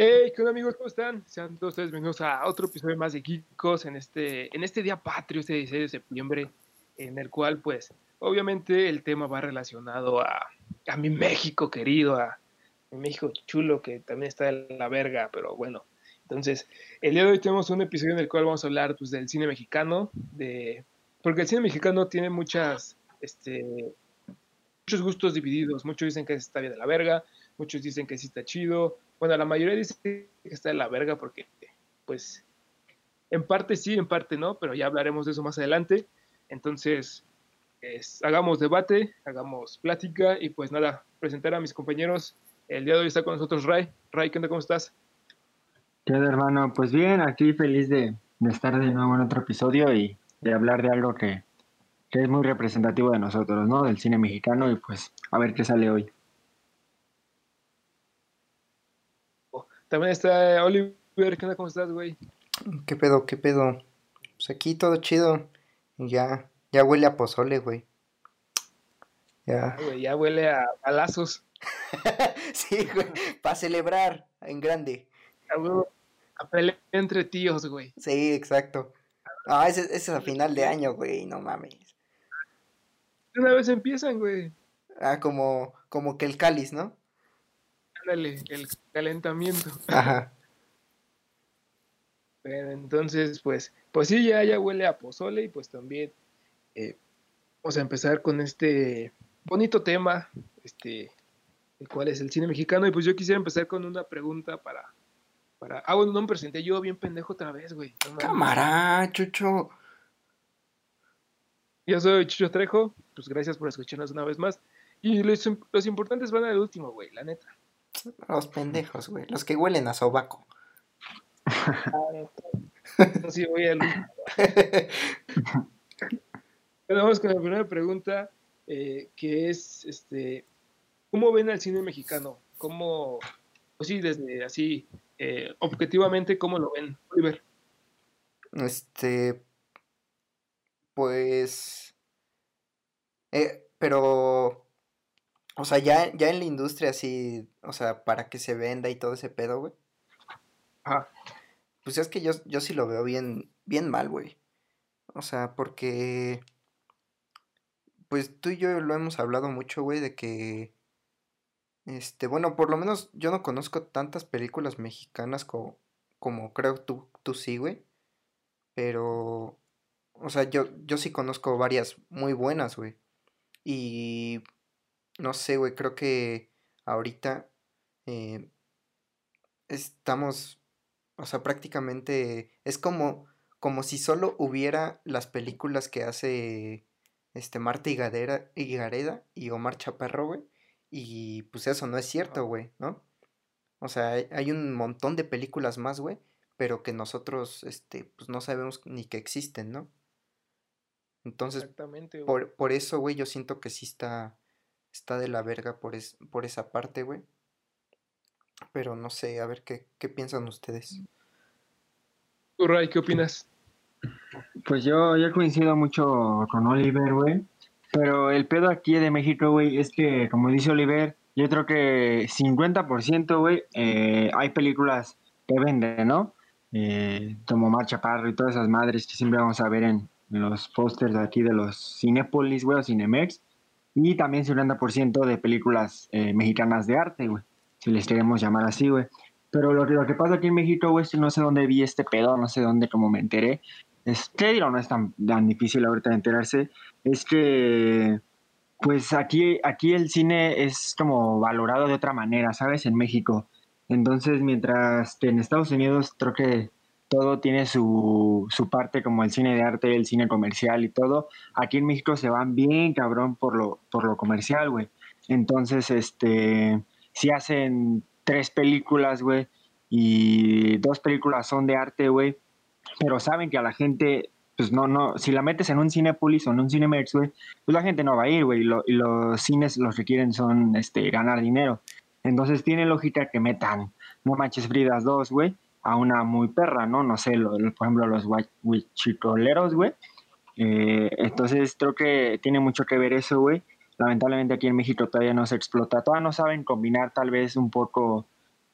Hey, ¿qué onda amigos? ¿Cómo están? Sean todos ustedes bienvenidos a otro episodio más de Kikos en este, en este día patrio, este 16 de septiembre, en el cual, pues, obviamente el tema va relacionado a, a mi México querido, a mi México chulo, que también está en la verga, pero bueno. Entonces, el día de hoy tenemos un episodio en el cual vamos a hablar pues, del cine mexicano, de, porque el cine mexicano tiene muchas, este, muchos gustos divididos. Muchos dicen que está bien de la verga, muchos dicen que sí está chido, bueno, la mayoría dice que está de la verga porque, pues, en parte sí, en parte no, pero ya hablaremos de eso más adelante. Entonces, hagamos debate, hagamos plática y pues nada, presentar a mis compañeros. El día de hoy está con nosotros Ray. Ray, ¿qué onda? ¿Cómo estás? ¿Qué onda, hermano? Pues bien, aquí feliz de, estar de nuevo en otro episodio y de hablar de algo que, que es muy representativo de nosotros, ¿no? Del cine mexicano y pues a ver qué sale hoy. También está Oliver. ¿Qué onda? ¿Cómo estás, güey? ¿Qué pedo? ¿Qué pedo? Pues aquí todo chido. Ya, ya huele a pozole, güey. Ya. Güey, ya huele a balazos. sí, güey. Para celebrar en grande. A, a pelea entre tíos, güey. Sí, exacto. Ah, ese, ese, es a final de año, güey. No mames. Una vez empiezan, güey. Ah, como, como que el cáliz, ¿no? El calentamiento. Ajá. Pero entonces, pues, pues sí, ya, ya huele a pozole y pues también eh, vamos a empezar con este bonito tema, este, el cual es el cine mexicano. Y pues yo quisiera empezar con una pregunta para, para... Ah, bueno, no me presenté yo bien pendejo otra vez, güey. Cámara, Chucho. Yo soy Chucho Trejo, pues gracias por escucharnos una vez más. Y los, los importantes van al último, güey, la neta. Los pendejos, güey. Los que huelen a sobaco. sí, voy a vamos con la primera pregunta, eh, que es, este, ¿cómo ven al cine mexicano? ¿Cómo, pues sí, desde así, eh, objetivamente, cómo lo ven, Oliver? Este, pues, eh, pero o sea, ya, ya en la industria así, o sea, para que se venda y todo ese pedo, güey. Ajá. Pues es que yo, yo sí lo veo bien, bien mal, güey. O sea, porque... Pues tú y yo lo hemos hablado mucho, güey, de que... Este, bueno, por lo menos yo no conozco tantas películas mexicanas como, como creo tú, tú sí, güey. Pero... O sea, yo, yo sí conozco varias muy buenas, güey. Y no sé, güey, creo que ahorita eh, estamos, o sea, prácticamente es como, como si solo hubiera las películas que hace este Marta y Gareda y Omar Chaparro, güey, y pues eso no es cierto, güey, ¿no? O sea, hay un montón de películas más, güey, pero que nosotros, este, pues no sabemos ni que existen, ¿no? Entonces, por, por eso, güey, yo siento que sí está, está de la verga por, es, por esa parte, güey. Pero no sé, a ver qué, qué piensan ustedes. Ray, ¿qué opinas? Pues yo, yo coincido mucho con Oliver, güey. Pero el pedo aquí de México, güey, es que, como dice Oliver, yo creo que 50%, güey, eh, hay películas que venden, ¿no? Eh, como Marcha Parro y todas esas madres que siempre vamos a ver en, en los pósters de aquí de los Cinepolis, güey, o Cinemex y también 50% de películas eh, mexicanas de arte, güey, si les queremos llamar así, güey. Pero lo, lo que pasa aquí en México, güey, no sé dónde vi este pedo, no sé dónde, como me enteré. Es que, digo, no es tan, tan difícil ahorita de enterarse. Es que, pues aquí, aquí el cine es como valorado de otra manera, ¿sabes? En México. Entonces, mientras en Estados Unidos creo que todo tiene su, su, parte como el cine de arte, el cine comercial y todo. Aquí en México se van bien cabrón por lo, por lo comercial, güey. Entonces, este, si hacen tres películas, güey, y dos películas son de arte, güey, pero saben que a la gente, pues no, no, si la metes en un Cinepolis o en un Cinemex, güey, pues la gente no va a ir, güey, y, los cines los que quieren son, este, ganar dinero. Entonces tiene lógica que metan No Manches Fridas 2, güey, a una muy perra, ¿no? No sé, por ejemplo, los huichicoleros, güey. Eh, entonces creo que tiene mucho que ver eso, güey. Lamentablemente aquí en México todavía no se explota, todavía no saben combinar tal vez un poco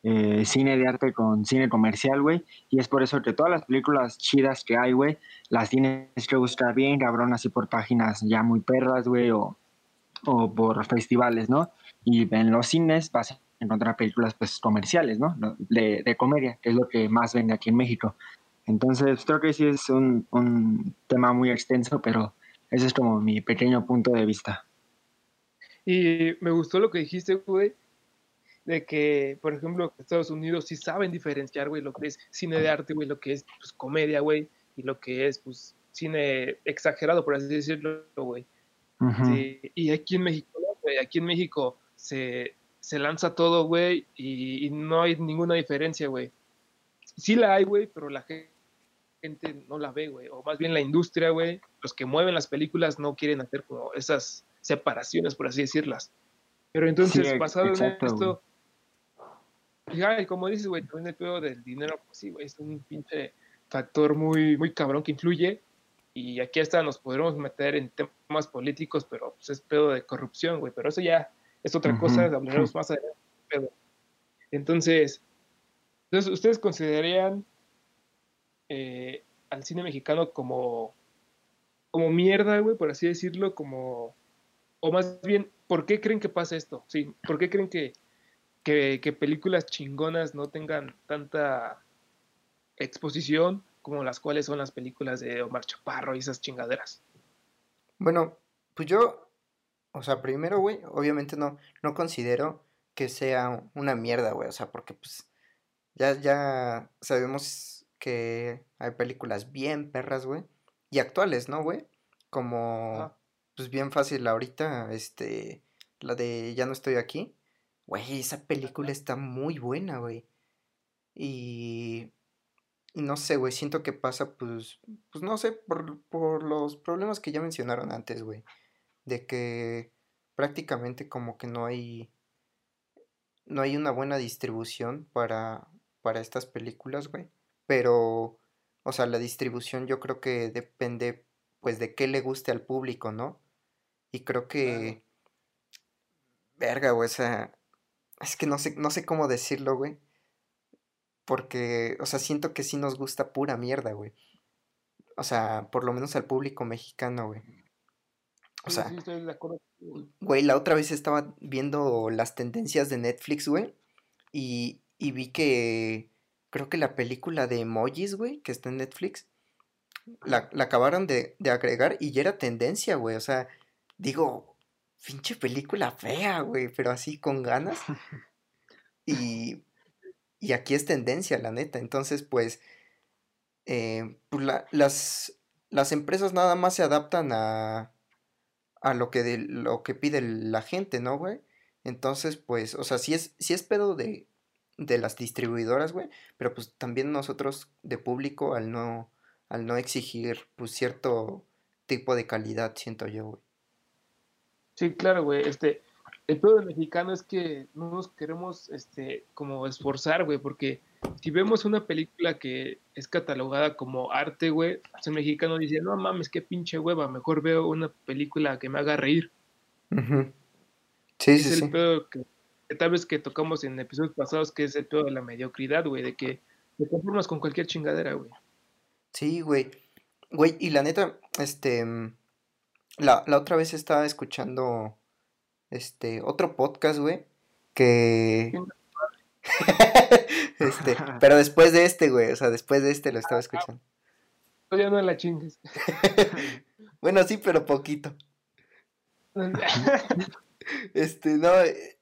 eh, cine de arte con cine comercial, güey. Y es por eso que todas las películas chidas que hay, güey, las tienes que buscar bien, cabrón, así por páginas ya muy perras, güey, o, por festivales, ¿no? Y en los cines vas encontrar películas, pues, comerciales, ¿no? De, de comedia, que es lo que más vende aquí en México. Entonces, creo que sí es un, un tema muy extenso, pero ese es como mi pequeño punto de vista. Y me gustó lo que dijiste, güey, de que, por ejemplo, Estados Unidos sí saben diferenciar, güey, lo que es cine de arte, güey, lo que es pues, comedia, güey, y lo que es, pues, cine exagerado, por así decirlo, güey. y aquí en México, güey, aquí en México se, se lanza todo, güey, y, no hay ninguna diferencia, güey. Sí la hay, güey, pero la gente no la ve, güey. O más bien la industria, güey, los que mueven las películas no quieren hacer como esas separaciones, por así decirlas. Pero entonces, basado en esto, y como dices, güey, también el pedo del dinero, pues sí, güey, es un pinche factor muy, muy cabrón que influye. Y aquí hasta nos podremos meter en temas políticos, pero pues es pedo de corrupción, güey. Pero eso ya es otra cosa, hablaremos más adelante. Entonces, entonces, ¿ustedes considerarían eh, al cine mexicano como, como mierda, güey, por así decirlo, como... O más bien, ¿por qué creen que pasa esto? Sí, ¿por qué creen que que, películas chingonas no tengan tanta exposición como las cuales son las películas de Omar Chaparro y esas chingaderas. Bueno, pues yo, o sea, primero, güey, obviamente no, no considero que sea una mierda, güey, o sea, porque pues ya, ya sabemos que hay películas bien perras, güey, y actuales, ¿no, güey? Como, pues bien fácil ahorita, este, la de Ya no estoy aquí, Güey, esa película está muy buena, güey. Y, y no sé, güey, siento que pasa, pues, pues no sé, por, por los problemas que ya mencionaron antes, güey. De que prácticamente como que no hay, no hay una buena distribución para, para estas películas, güey. Pero, o sea, la distribución yo creo que depende, pues, de qué le guste al público, ¿no? Y creo que... Verga, güey, o sea, es que no sé, no sé cómo decirlo, güey. Porque, o sea, siento que sí nos gusta pura mierda, güey. O sea, por lo menos al público mexicano, güey. O sea, güey, la otra vez estaba viendo las tendencias de Netflix, güey. Y, y vi que creo que la película de emojis, güey, que está en Netflix, la, la acabaron de, de agregar y ya era tendencia, güey. O sea, digo, pinche película fea, güey, pero así con ganas. Y, y aquí es tendencia, la neta. Entonces, pues, eh, pues las, las empresas nada más se adaptan a, a lo, que de, lo que pide la gente, ¿no, güey? Entonces, pues, o sea, sí es, sí es pedo de, de las distribuidoras, güey, pero pues también nosotros de público al no, al no exigir, pues, cierto tipo de calidad, siento yo, güey. Sí, claro, güey. Este, el pueblo mexicano es que no nos queremos, este, como esforzar, güey, porque si vemos una película que es catalogada como arte, güey, pues el mexicano dice, no mames, qué pinche hueva, mejor veo una película que me haga reír. Sí, es sí, el Pedo que, tal vez que tocamos en episodios pasados, que es el pedo de la mediocridad, güey, de que te conformas con cualquier chingadera, güey. Sí, güey. Güey, y la neta, este la, la otra vez estaba escuchando este otro podcast, güey, que este, pero después de este, güey, o sea, después de este lo estaba escuchando. Ya no la chingues. bueno, sí, pero poquito. este, no, eh,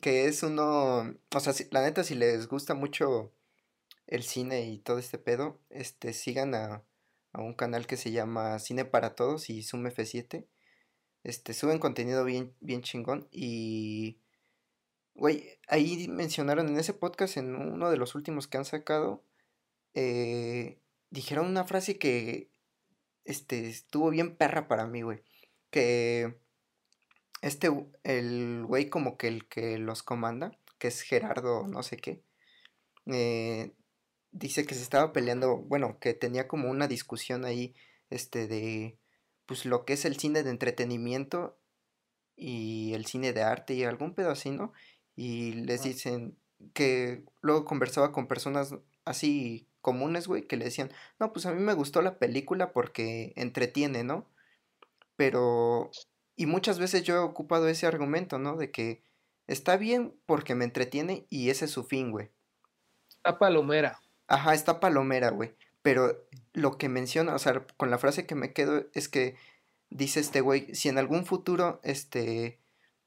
que es uno, o sea, la neta si les gusta mucho el cine y todo este pedo, este sigan a a un canal que se llama Cine para Todos y Zoom F7. Este, suben contenido bien, bien chingón y... Güey, ahí mencionaron en ese podcast, en uno de los últimos que han sacado, eh, dijeron una frase que este, estuvo bien perra para mí, güey. Que este, el güey como que el que los comanda, que es Gerardo no sé qué, eh, dice que se estaba peleando, bueno, que tenía como una discusión ahí, este, de, pues lo que es el cine de entretenimiento y el cine de arte y algún pedo así, ¿no? Y les dicen, que luego conversaba con personas así comunes, güey, que le decían, no, pues a mí me gustó la película porque entretiene, ¿no? Pero, y muchas veces yo he ocupado ese argumento, ¿no? De que está bien porque me entretiene y ese es su fin, güey. Está palomera. Ajá, está palomera, güey. Pero lo que menciona, o sea, con la frase que me quedo es que dice este güey, si en algún futuro, este,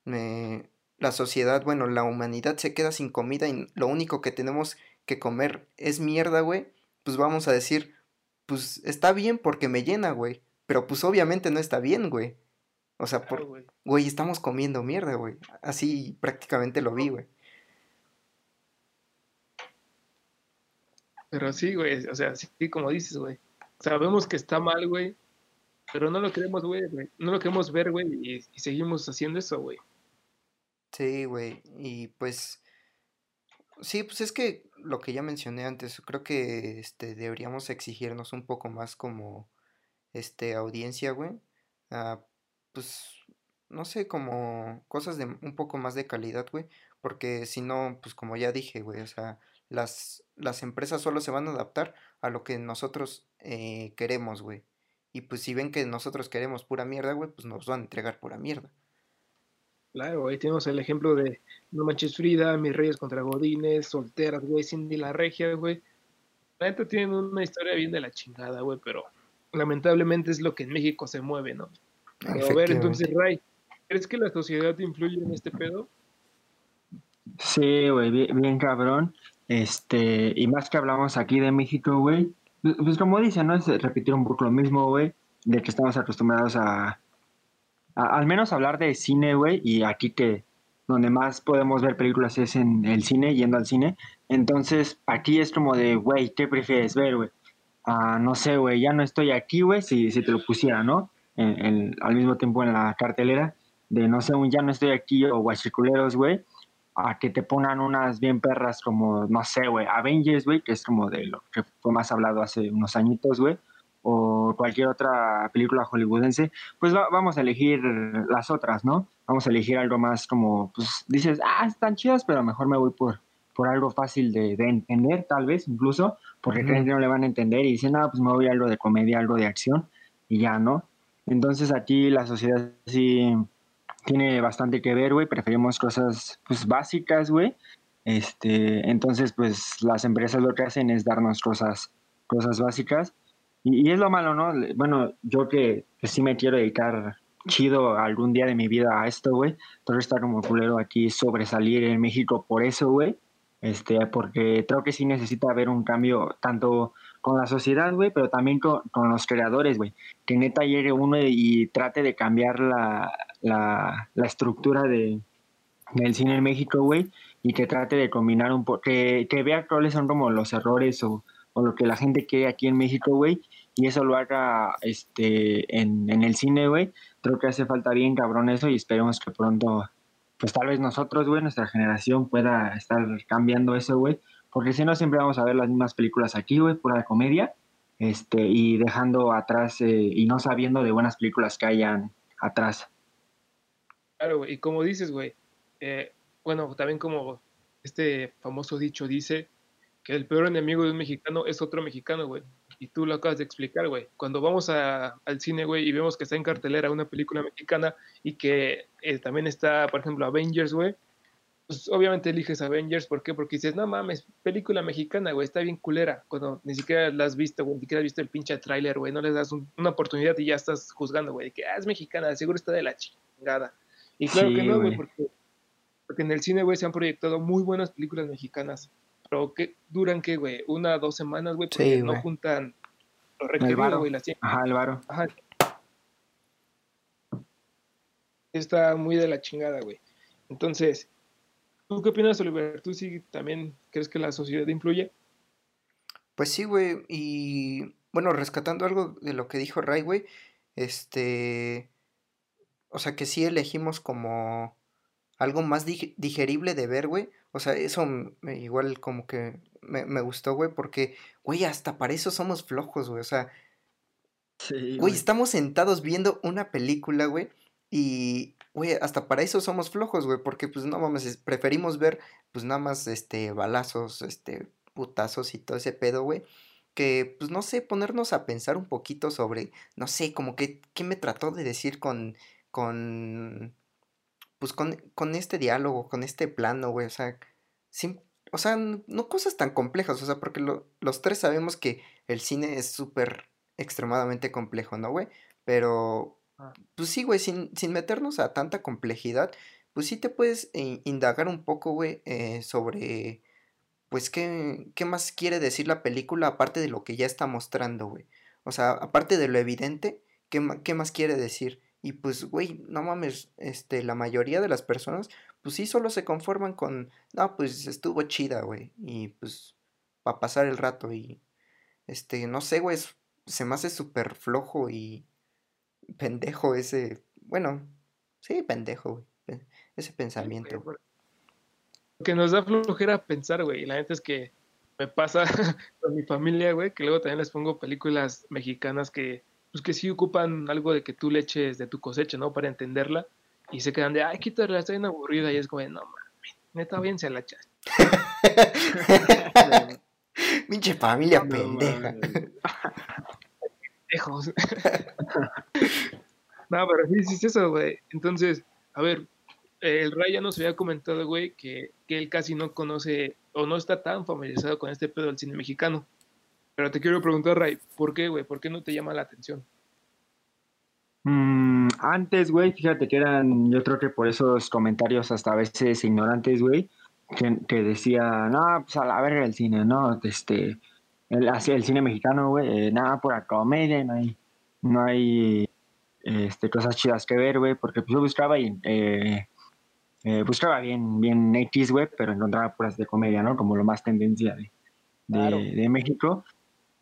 me, la sociedad, bueno, la humanidad se queda sin comida y lo único que tenemos que comer es mierda, güey, pues vamos a decir, pues está bien porque me llena, güey. Pero pues obviamente no está bien, güey. O sea, por, güey. estamos comiendo mierda, güey. Así prácticamente lo vi, güey. Pero sí, güey, o sea, sí, como dices, güey. Sabemos que está mal, güey, pero no lo queremos, güey, no lo queremos ver, güey, y, y seguimos haciendo eso, güey. Sí, güey, y pues, sí, pues es que lo que ya mencioné antes, creo que este, deberíamos exigirnos un poco más como este, audiencia, güey. Ah, pues, no sé, como cosas de un poco más de calidad, güey. Porque si no, pues como ya dije, güey, o sea, las, las empresas solo se van a adaptar a lo que nosotros eh, queremos, güey. Y pues si ven que nosotros queremos pura mierda, güey, pues nos van a entregar pura mierda. Claro, ahí tenemos el ejemplo de No Manches Frida, Mis Reyes contra Godines, Solteras, güey, Cindy la Regia, güey. La neta tienen una historia bien de la chingada, güey, pero lamentablemente es lo que en México se mueve, ¿no? a ver, entonces, Ray, ¿crees que la sociedad influye en este pedo? Sí, güey, bien, cabrón. Este, y más que hablamos aquí de México, güey, pues, pues como dicen, ¿no? Es repetir un poco lo mismo, güey, de que estamos acostumbrados a, al menos hablar de cine, güey, y aquí que donde más podemos ver películas es en el cine, yendo al cine. Entonces, aquí es como de, güey, ¿qué prefieres ver, güey? Ah, no sé, güey, ya no estoy aquí, güey, si, si te lo pusiera, ¿no? al mismo tiempo en la cartelera, de no sé, un ya no estoy aquí o guachiculeros, güey, a que te pongan unas bien perras como, no sé, güey, Avengers, güey, que es como de lo que fue más hablado hace unos añitos, güey, cualquier otra película hollywoodense, pues vamos a elegir las otras, ¿no? Vamos a elegir algo más como, pues dices, ah, están chidas, pero mejor me voy por, por algo fácil de, entender, tal vez, incluso, porque creen que no le van a entender y dicen, ah, pues me voy a algo de comedia, algo de acción, y ya, ¿no? Entonces aquí la sociedad sí tiene bastante que ver, güey, preferimos cosas, pues, básicas, güey, este, entonces, pues, las empresas lo que hacen es darnos cosas, cosas básicas, y, es lo malo, ¿no? Bueno, yo que, sí me quiero dedicar chido algún día de mi vida a esto, güey. Todo está como culero aquí sobresalir en México por eso, güey. Este, porque creo que sí necesita haber un cambio tanto con la sociedad, güey, pero también con, los creadores, güey. Que neta llegue uno y, trate de cambiar la, la, la estructura de, del cine en México, güey, y que trate de combinar un poco, que, que vea cuáles son como los errores o lo que la gente quiere aquí en México, güey, y eso lo haga este, en, en el cine, güey. Creo que hace falta bien cabrón eso y esperemos que pronto, pues tal vez nosotros, güey, nuestra generación pueda estar cambiando eso, güey. Porque si no, siempre vamos a ver las mismas películas aquí, güey, pura comedia, este, y dejando atrás eh, y no sabiendo de buenas películas que hayan atrás. Claro, güey, y como dices, güey, eh, bueno, también como este famoso dicho dice, que el peor enemigo de un mexicano es otro mexicano, güey. Y tú lo acabas de explicar, güey. Cuando vamos al cine, güey, y vemos que está en cartelera una película mexicana y que eh, también está, por ejemplo, Avengers, güey, pues obviamente eliges Avengers. ¿Por qué? Porque dices, no mames, película mexicana, güey, está bien culera. Cuando ni siquiera la has visto, güey, ni siquiera has visto el pinche tráiler, güey, no le das una oportunidad y ya estás juzgando, güey, de que ah, es mexicana, seguro está de la chingada. Y claro que no, güey, porque, porque en el cine, güey, se han proyectado muy buenas películas mexicanas pero que duran qué, güey, una dos semanas, güey, porque no juntan lo requerido, güey, la Ajá, el varo. Ajá. Está muy de la chingada, güey. Entonces, ¿tú qué opinas, Oliver? ¿Tú sí también crees que la sociedad influye? Pues sí, güey, y bueno, rescatando algo de lo que dijo Ray, güey, este, o sea, que sí elegimos como algo más digerible de ver, güey, o sea, eso igual como que me, gustó, güey, porque, güey, hasta para eso somos flojos, güey. O sea, güey, estamos sentados viendo una película, güey, y güey, hasta para eso somos flojos, güey, porque pues no mames, preferimos ver pues nada más este balazos, este putazos y todo ese pedo, güey, que pues no sé, ponernos a pensar un poquito sobre, no sé, como que qué me trató de decir con con pues con, con este diálogo, con este plano, güey, o sea, sin, o sea, no cosas tan complejas, o sea, porque los tres sabemos que el cine es súper extremadamente complejo, ¿no, güey? Pero Ah. Pues sí, güey, sin, meternos a tanta complejidad, pues sí te puedes indagar un poco, güey, eh, sobre, pues, qué, qué más quiere decir la película aparte de lo que ya está mostrando, güey. O sea, aparte de lo evidente, ¿qué, qué más quiere decir? Y pues, güey, no mames, este, la mayoría de las personas, pues sí, solo se conforman con, no, pues estuvo chida, güey, y pues, para pasar el rato, y, este, no sé, güey, se me hace súper flojo y pendejo ese, bueno, sí, pendejo, güey, ese pensamiento. que nos da flojera pensar, güey, la neta es que me pasa con mi familia, güey, que luego también les pongo películas mexicanas que, pues que sí ocupan algo de que tú le eches de tu cosecha, ¿no? Para entenderla, y se quedan de, ay, quítala, está bien aburrida, y es como, no, mames, neta, bien se la echas. Pinche familia pendeja. no, pero sí, sí es eso, güey. Entonces, a ver, el Ray ya nos había comentado, güey, que, él casi no conoce o no está tan familiarizado con este pedo del cine mexicano. Pero te quiero preguntar, Ray, ¿por qué, güey? ¿Por qué no te llama la atención? Mm, antes, güey, fíjate que eran, yo creo que por esos comentarios hasta a veces ignorantes, güey, que, decían, no, pues a la verga el cine, ¿no? Este, el, el cine mexicano, güey, eh, nada por la comedia, no hay, no hay este, cosas chidas que ver, güey, porque pues yo buscaba y eh, eh, buscaba bien, bien X, güey, pero encontraba puras de comedia, ¿no? Como lo más tendencia de, de, México.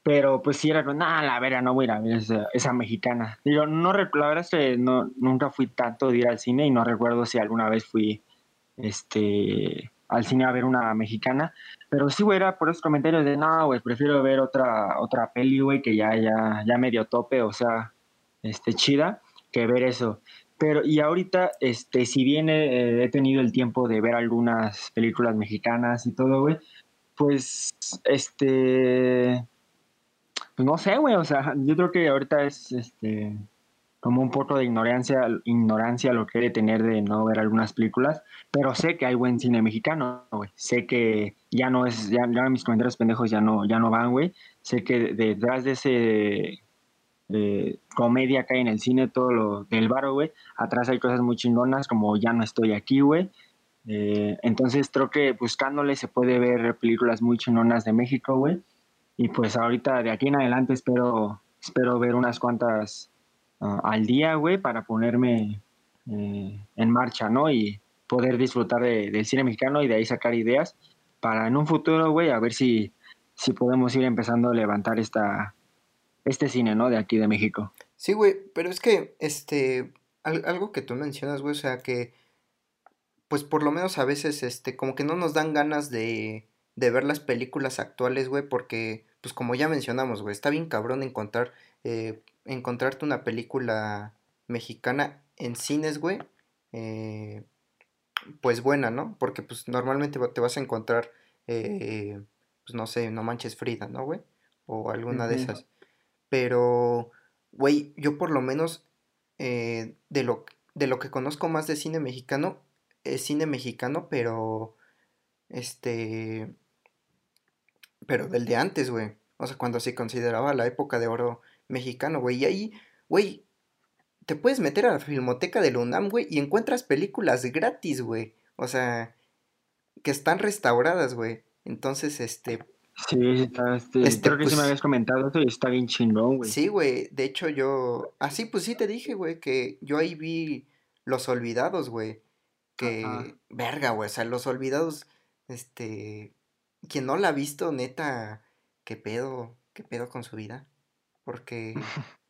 Pero pues sí era nada, la vera, no voy a ir a ver esa, esa mexicana. Digo, no, la verdad es que no, nunca fui tanto de ir al cine y no recuerdo si alguna vez fui, este, al cine a ver una mexicana. Pero sí, güey, era por esos comentarios de, no, güey, prefiero ver otra, otra peli, güey, que ya, ya, ya medio tope, o sea, este, chida, que ver eso. Pero, y ahorita, este, si bien he, tenido el tiempo de ver algunas películas mexicanas y todo, güey, pues, este, pues no sé, güey, o sea, yo creo que ahorita es, este, como un poco de ignorancia, ignorancia lo que he de tener de no ver algunas películas, pero sé que hay buen cine mexicano, güey. Sé que ya no es, ya, mis comentarios pendejos ya no, ya no van, güey. Sé que detrás de ese comedia que hay en el cine, todo lo del baro, güey, atrás hay cosas muy chingonas como Ya no estoy aquí, güey. Eh, entonces creo que buscándole se puede ver películas muy chingonas de México, güey. Y pues ahorita de aquí en adelante espero, espero ver unas cuantas Ah, al día, güey, para ponerme eh, en marcha, ¿no? Y poder disfrutar del cine mexicano y de ahí sacar ideas para en un futuro, güey, a ver si, si podemos ir empezando a levantar esta, este cine, ¿no? De aquí de México. Sí, güey, pero es que, este, algo que tú mencionas, güey, o sea, que, pues por lo menos a veces, este, como que no nos dan ganas de, de ver las películas actuales, güey, porque, pues como ya mencionamos, güey, está bien cabrón encontrar eh, encontrarte una película mexicana en cines, güey, eh, pues buena, ¿no? Porque pues normalmente te vas a encontrar, eh, pues no sé, No Manches Frida, ¿no, güey? O alguna de esas. Pero, güey, yo por lo menos de, lo, de lo que conozco más de cine mexicano, es cine mexicano, pero, este, pero del de antes, güey. O sea, cuando se consideraba la época de oro mexicano, güey. Y ahí, güey, te puedes meter a la filmoteca de la UNAM, güey, y encuentras películas gratis, güey. O sea, que están restauradas, güey. Entonces, este... Sí, está, este, este creo que sí me pues habías comentado eso y está bien chingón, güey. Sí, güey, de hecho yo... Así, pues sí te dije, güey, que yo ahí vi Los Olvidados, güey. Que... Verga, güey, o sea, Los Olvidados, este... Quien no la ha visto, neta, ¿qué pedo? ¿Qué pedo con su vida? porque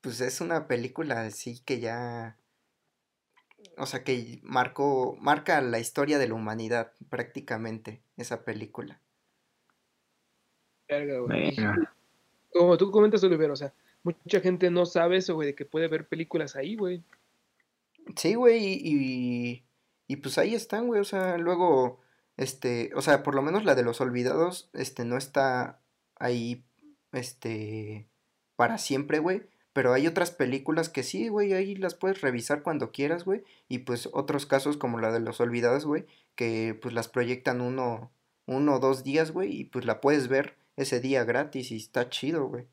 pues es una película así que ya, o sea, que marcó, marca la historia de la humanidad prácticamente, esa película. Como tú comentas, Oliver, o sea, mucha gente no sabe eso, güey, de que puede ver películas ahí, güey. Sí, güey, y, y, pues ahí están, güey, o sea, luego, este, o sea, por lo menos la de los olvidados, este, no está ahí, este, para siempre, güey, pero hay otras películas que sí, güey, ahí las puedes revisar cuando quieras, güey, y pues otros casos como la de los olvidados, güey, que pues las proyectan uno, uno o dos días, güey, y pues la puedes ver ese día gratis y está chido, güey.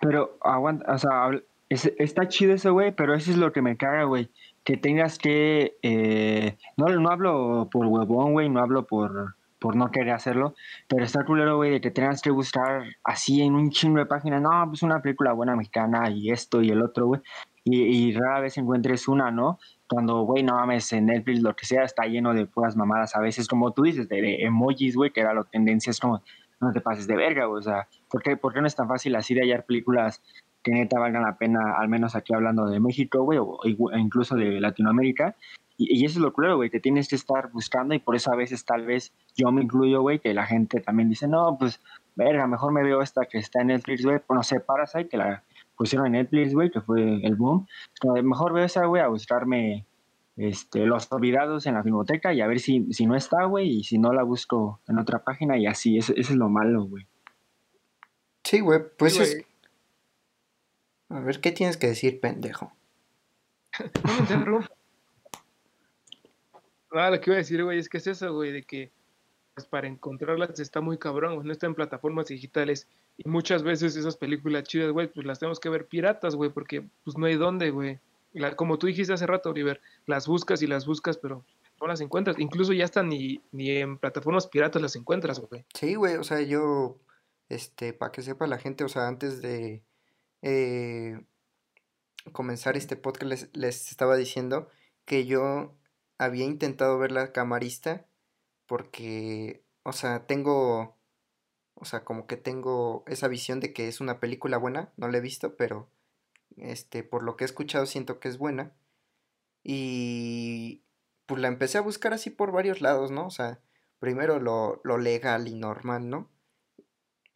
Pero aguanta, o sea, está chido eso, güey, pero eso es lo que me caga, güey. Que tengas que. Eh, no, no hablo por huevón, güey, no hablo por, por no querer hacerlo, pero está culero, güey, de que tengas que buscar así en un chingo de páginas. No, pues una película buena mexicana y esto y el otro, güey. Y, rara vez encuentres una, ¿no? Cuando, güey, no mames, en Netflix, lo que sea, está lleno de puras mamadas a veces, como tú dices, de, emojis, güey, que era la tendencia, es como, no te pases de verga, o sea, ¿por qué, ¿por qué no es tan fácil así de hallar películas que neta valgan la pena, al menos aquí hablando de México, güey, o incluso de Latinoamérica? Y, eso es lo claro, güey, que tienes que estar buscando y por eso a veces tal vez yo me incluyo, güey, que la gente también dice, no, pues, verga, mejor me veo esta que está en Netflix, güey, no sé, Parasite, que la pusieron en Netflix, güey, que fue el boom. Mejor veo esa, güey, a buscarme este, los olvidados en la filmoteca y a ver si, si no está, güey, y si no la busco en otra página y así, eso, es lo malo, güey. Sí, güey, pues es... A ver, ¿qué tienes que decir, pendejo? no Ah, lo que iba a decir, güey, es que es eso, güey, de que pues, para encontrarlas está muy cabrón, no está en plataformas digitales y muchas veces esas películas chidas, güey, pues las tenemos que ver piratas, güey, porque pues no hay dónde, güey como tú dijiste hace rato, Oliver, las buscas y las buscas, pero no las encuentras. Incluso ya están ni, ni en plataformas piratas las encuentras, güey. Sí, güey, o sea, yo, este, para que sepa la gente, o sea, antes de eh, comenzar este podcast les, les estaba diciendo que yo había intentado ver la camarista porque, o sea, tengo, o sea, como que tengo esa visión de que es una película buena, no la he visto, pero este, por lo que he escuchado siento que es buena. Y pues la empecé a buscar así por varios lados, ¿no? O sea, primero lo, legal y normal, ¿no?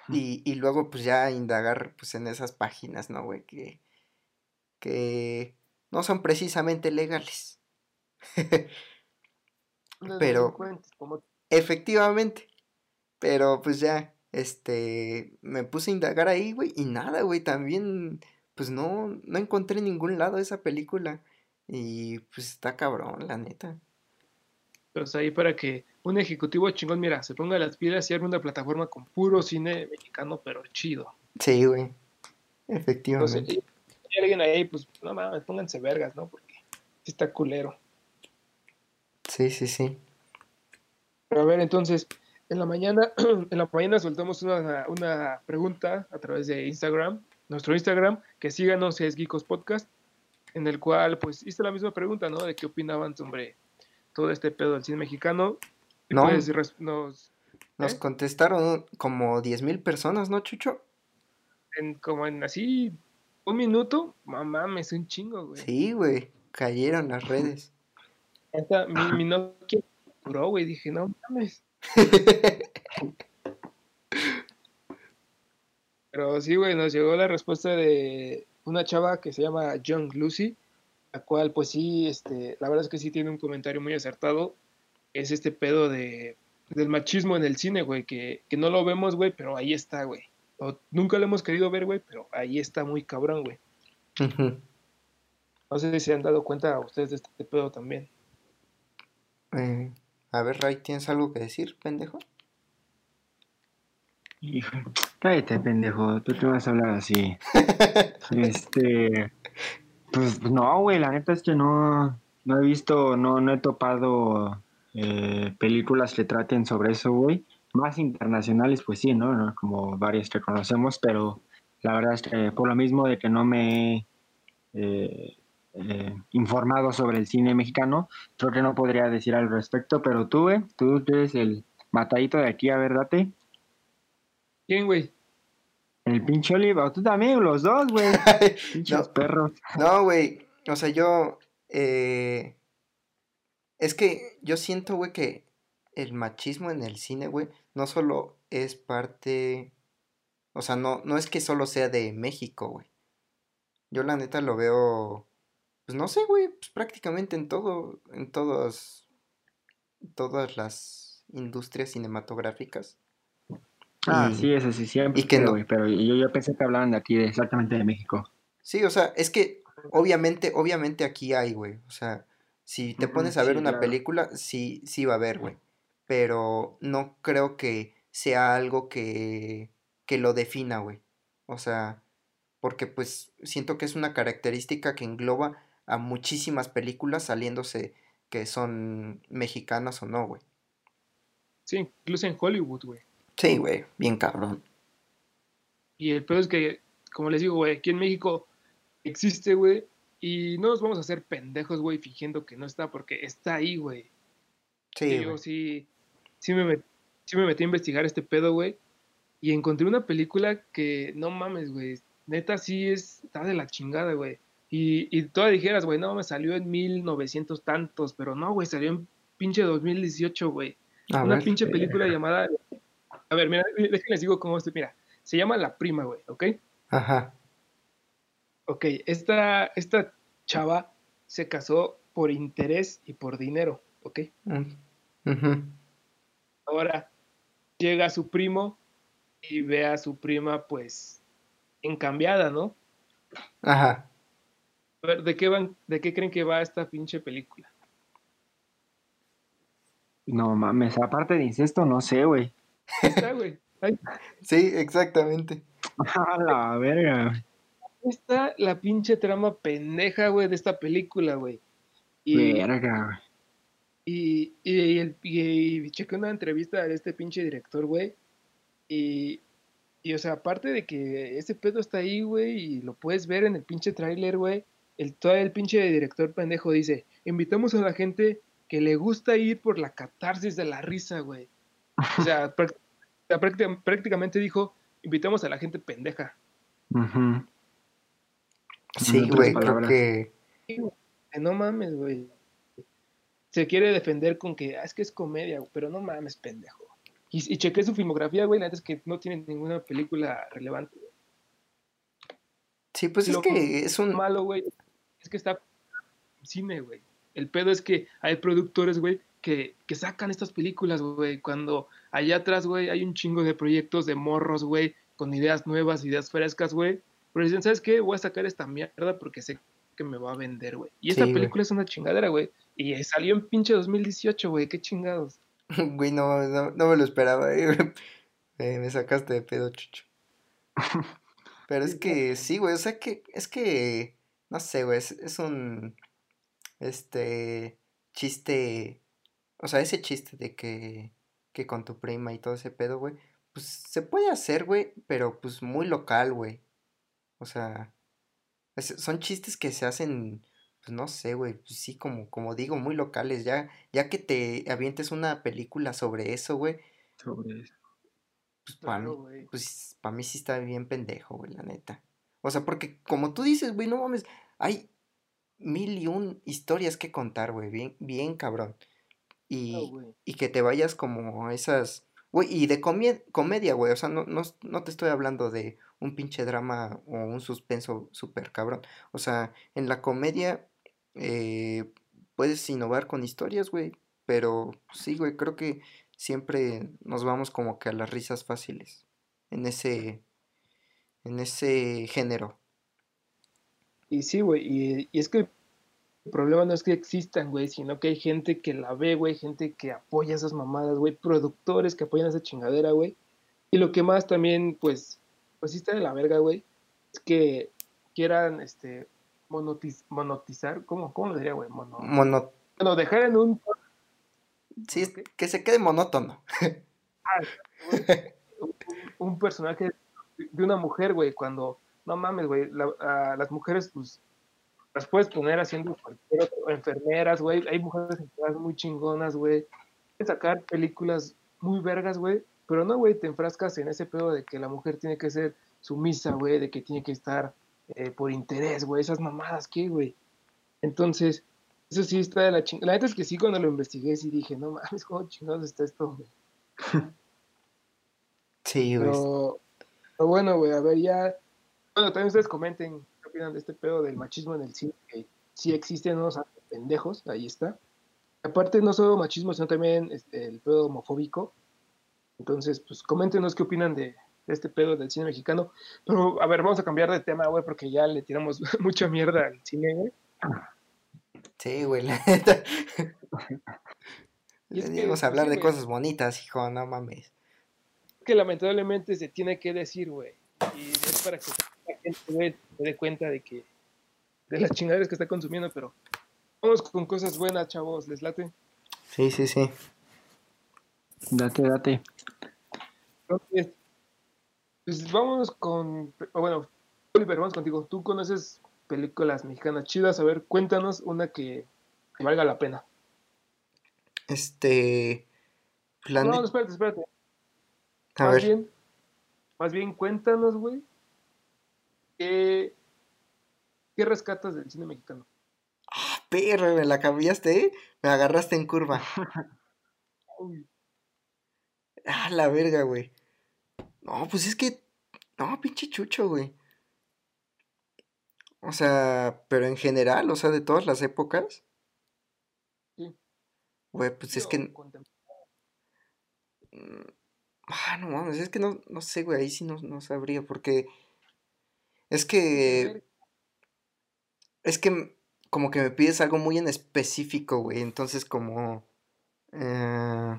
Y, y, luego pues ya indagar pues en esas páginas, ¿no, güey? Que, que no son precisamente legales. pero efectivamente. Pero pues ya, este, me puse a indagar ahí, güey, y nada, güey, también pues no, no encontré en ningún lado esa película. Y pues está cabrón, la neta. Pues ahí para que un ejecutivo chingón, mira, se ponga las pilas y arme una plataforma con puro cine mexicano, pero chido. Sí, güey. Efectivamente. si hay alguien ahí, pues no mames, pónganse vergas, ¿no? Porque sí está culero. Sí, sí, sí. Pero a ver, entonces, en la mañana, en la mañana soltamos una, una pregunta a través de Instagram nuestro Instagram, que síganos, es Geekos Podcast, en el cual pues hice la misma pregunta, ¿no? De qué opinaban sobre todo este pedo del cine mexicano. no, pues, nos, nos ¿eh? contestaron como 10 mil personas, ¿no, Chucho? En, como en así un minuto, mamá, me es un chingo, güey. Sí, güey, cayeron las redes. Esta, mi, mi Nokia güey, dije, no mames. Pero sí, güey, nos llegó la respuesta de una chava que se llama Young Lucy, la cual, pues sí, este, la verdad es que sí tiene un comentario muy acertado. Es este pedo de, del machismo en el cine, güey, que, no lo vemos, güey, pero ahí está, güey. nunca lo hemos querido ver, güey, pero ahí está muy cabrón, güey. No sé si se han dado cuenta ustedes de este pedo también. Eh, a ver, Ray, ¿tienes algo que decir, pendejo? cállate, pendejo, tú te vas a hablar así. este, pues no, güey, la neta es que no, no he visto, no, no he topado eh, películas que traten sobre eso, güey. Más internacionales, pues sí, ¿no? Como varias que conocemos, pero la verdad es que por lo mismo de que no me he eh, informado sobre el cine mexicano, creo que no podría decir al respecto, pero tú, güey, tú eres el matadito de aquí, a ver. ¿Quién, güey? El pinche Oliva. Tú también, los dos, güey. Pinches perros. No, güey. O sea, yo. Eh, es que yo siento, güey, que el machismo en el cine, güey, no solo es parte. O sea, no, no es que solo sea de México, güey. Yo la neta lo veo pues no sé, güey, pues prácticamente en todo, en todas, todas las industrias cinematográficas. Ah, sí, eso sí, siempre. Y que no. pero yo, yo pensé que hablaban de aquí, exactamente de México. Sí, o sea, es que obviamente, obviamente aquí hay, güey. O sea, si te pones a ver una película, sí, sí va a haber, güey. Pero no creo que sea algo que, que lo defina, güey. O sea, porque pues siento que es una característica que engloba a muchísimas películas saliéndose que son mexicanas o no, güey. Sí, incluso en Hollywood, güey. Sí, güey, bien cabrón. Y el peor es que, como les digo, güey, aquí en México existe, güey, y no nos vamos a hacer pendejos, güey, fingiendo que no está, porque está ahí, güey. Sí. Yo sí, sí me, sí me metí a investigar este pedo, güey, y encontré una película que, no mames, güey, neta sí está de la chingada, güey. Y, y todas dijeras, güey, no, me salió en 1900 tantos, pero no, güey, salió en pinche 2018, güey. Una pinche película llamada a ver, mira, déjenles digo cómo estoy. Mira, se llama La Prima, güey, ¿ok? Ajá. Ok, esta, esta chava se casó por interés y por dinero, ¿ok? Mm, Ahora llega su primo y ve a su prima, pues, encambiada, ¿no? Ajá. A ver, ¿de qué, van, ¿de qué creen que va esta pinche película? No mames, aparte de incesto, no sé, güey. Está, güey. Sí, exactamente. A la verga. Está la pinche trama pendeja, güey, de esta película, güey. Y, verga, güey. Y, y, el, y, chequé una entrevista de este pinche director, güey. Y, y, o sea, aparte de que ese pedo está ahí, güey, y lo puedes ver en el pinche tráiler, güey. El, todo el pinche director pendejo dice, invitamos a la gente que le gusta ir por la catarsis de la risa, güey. O sea, prácticamente dijo, invitamos a la gente pendeja. Sí, güey, creo que... No mames, güey. Se quiere defender con que ah, es que es comedia, pero no mames, pendejo. Y, y chequé su filmografía, güey, antes que no tiene ninguna película relevante. Sí, pues es que es un... Malo, güey. Es que está cine, güey. El pedo es que hay productores, güey, que, que sacan estas películas, güey, cuando allá atrás, güey, hay un chingo de proyectos de morros, güey, con ideas nuevas, ideas frescas, güey. Pero dicen, ¿sabes qué? Voy a sacar esta mierda porque sé que me va a vender, güey. Y esta película es una chingadera, güey. Y salió en pinche 2018, güey. Qué chingados. Güey, no, no, me lo esperaba, eh. me sacaste de pedo, chucho. Pero es que sí, güey. O sea que, es que, no sé, güey. es un, este, chiste o sea, ese chiste de que, que con tu prima y todo ese pedo, güey, pues se puede hacer, güey, pero pues muy local, güey. O sea, son chistes que se hacen, pues no sé, güey, pues sí, como, como digo, muy locales. Ya, ya que te avientes una película sobre eso, güey. Sobre eso. Pues para mí, pues, mí sí está bien pendejo, güey, la neta. O sea, porque como tú dices, güey, no mames, hay mil y un historias que contar, güey, bien, bien cabrón. Y, que te vayas como a esas... Güey, y de comedia, güey. O sea, no, no, te estoy hablando de un pinche drama o un suspenso súper cabrón. O sea, en la comedia eh, puedes innovar con historias, güey. Pero sí, güey, creo que siempre nos vamos como que a las risas fáciles. En ese. En ese género. Y sí, güey. Y, y es que el problema no es que existan, güey, sino que hay gente que la ve, güey, gente que apoya esas mamadas, güey, productores que apoyan esa chingadera, güey. Y lo que más también, pues, pues sí está de la verga, güey, es que quieran, este, monotizar, ¿cómo, cómo lo diría, güey? Mono... Mono... Bueno, dejar en un... Sí, es que se quede monótono. Ah, un, personaje de una mujer, güey, cuando, no mames, güey, las mujeres, pues, las puedes poner haciendo cualquier enfermeras, güey. Hay mujeres enfermeras muy chingonas, güey. Puedes sacar películas muy vergas, güey. Pero no, güey, te enfrascas en ese pedo de que la mujer tiene que ser sumisa, güey, de que tiene que estar eh, por interés, güey. Esas mamadas, ¿qué, güey? Entonces, eso sí está de la chingada. La neta es que sí, cuando lo investigué, sí dije, no mames, ¿cómo chingados está esto, güey? Sí, güey. Pero, pero bueno, güey, a ver, ya. Bueno, también ustedes comenten de este pedo del machismo en el cine, que si existen unos pendejos, ahí está. Aparte, no solo machismo, sino también este, el pedo homofóbico. Entonces, pues coméntenos qué opinan de, este pedo del cine mexicano. Pero, a ver, vamos a cambiar de tema, güey, porque ya le tiramos mucha mierda al cine, güey. Sí, güey, la Vamos a hablar de cosas bonitas, hijo, no mames. Que lamentablemente se tiene que decir, güey. Y es para que la gente se dé cuenta de que de las chingaderas que está consumiendo, pero vamos con cosas buenas, chavos, ¿les late? Sí, sí, sí. Date, date. Entonces, pues vámonos con, bueno, Oliver, vamos contigo. Tú conoces películas mexicanas chidas, a ver, cuéntanos una que, valga la pena. Este... Plan no, no, espérate, espérate. A más bien, más bien cuéntanos, güey, ¿qué, ¿qué rescatas del cine mexicano? Ah, perro, me la cambiaste, ¿eh? Me agarraste en curva. Ah, la verga, güey. No, pues es que. No, pinche chucho, güey. O sea, pero en general, o sea, de todas las épocas. Sí. Güey, pues es que. Mm, ah, no mames, es que no, no sé, güey, ahí sí no, no sabría, porque. Es que. Es que como que me pides algo muy en específico, güey. Entonces, como. Eh,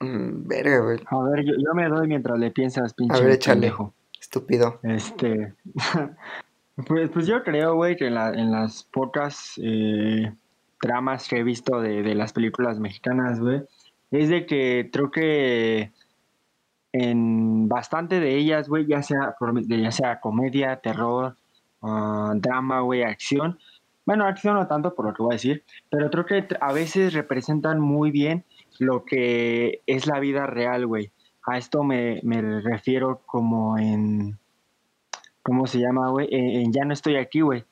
Mm, verga, güey. A ver, yo, me doy mientras le piensas, pinche. A ver, échale. Estúpido. Este. pues, pues yo creo, güey, que en, las pocas eh, tramas que he visto de, las películas mexicanas, güey, es de que creo que en bastante de ellas, güey, ya sea, ya sea comedia, terror, ah, drama, güey, acción. Bueno, acción no tanto por lo que voy a decir, pero creo que a veces representan muy bien lo que es la vida real, güey. A esto me, refiero como en, ¿cómo se llama, güey? En, Ya no estoy aquí, güey.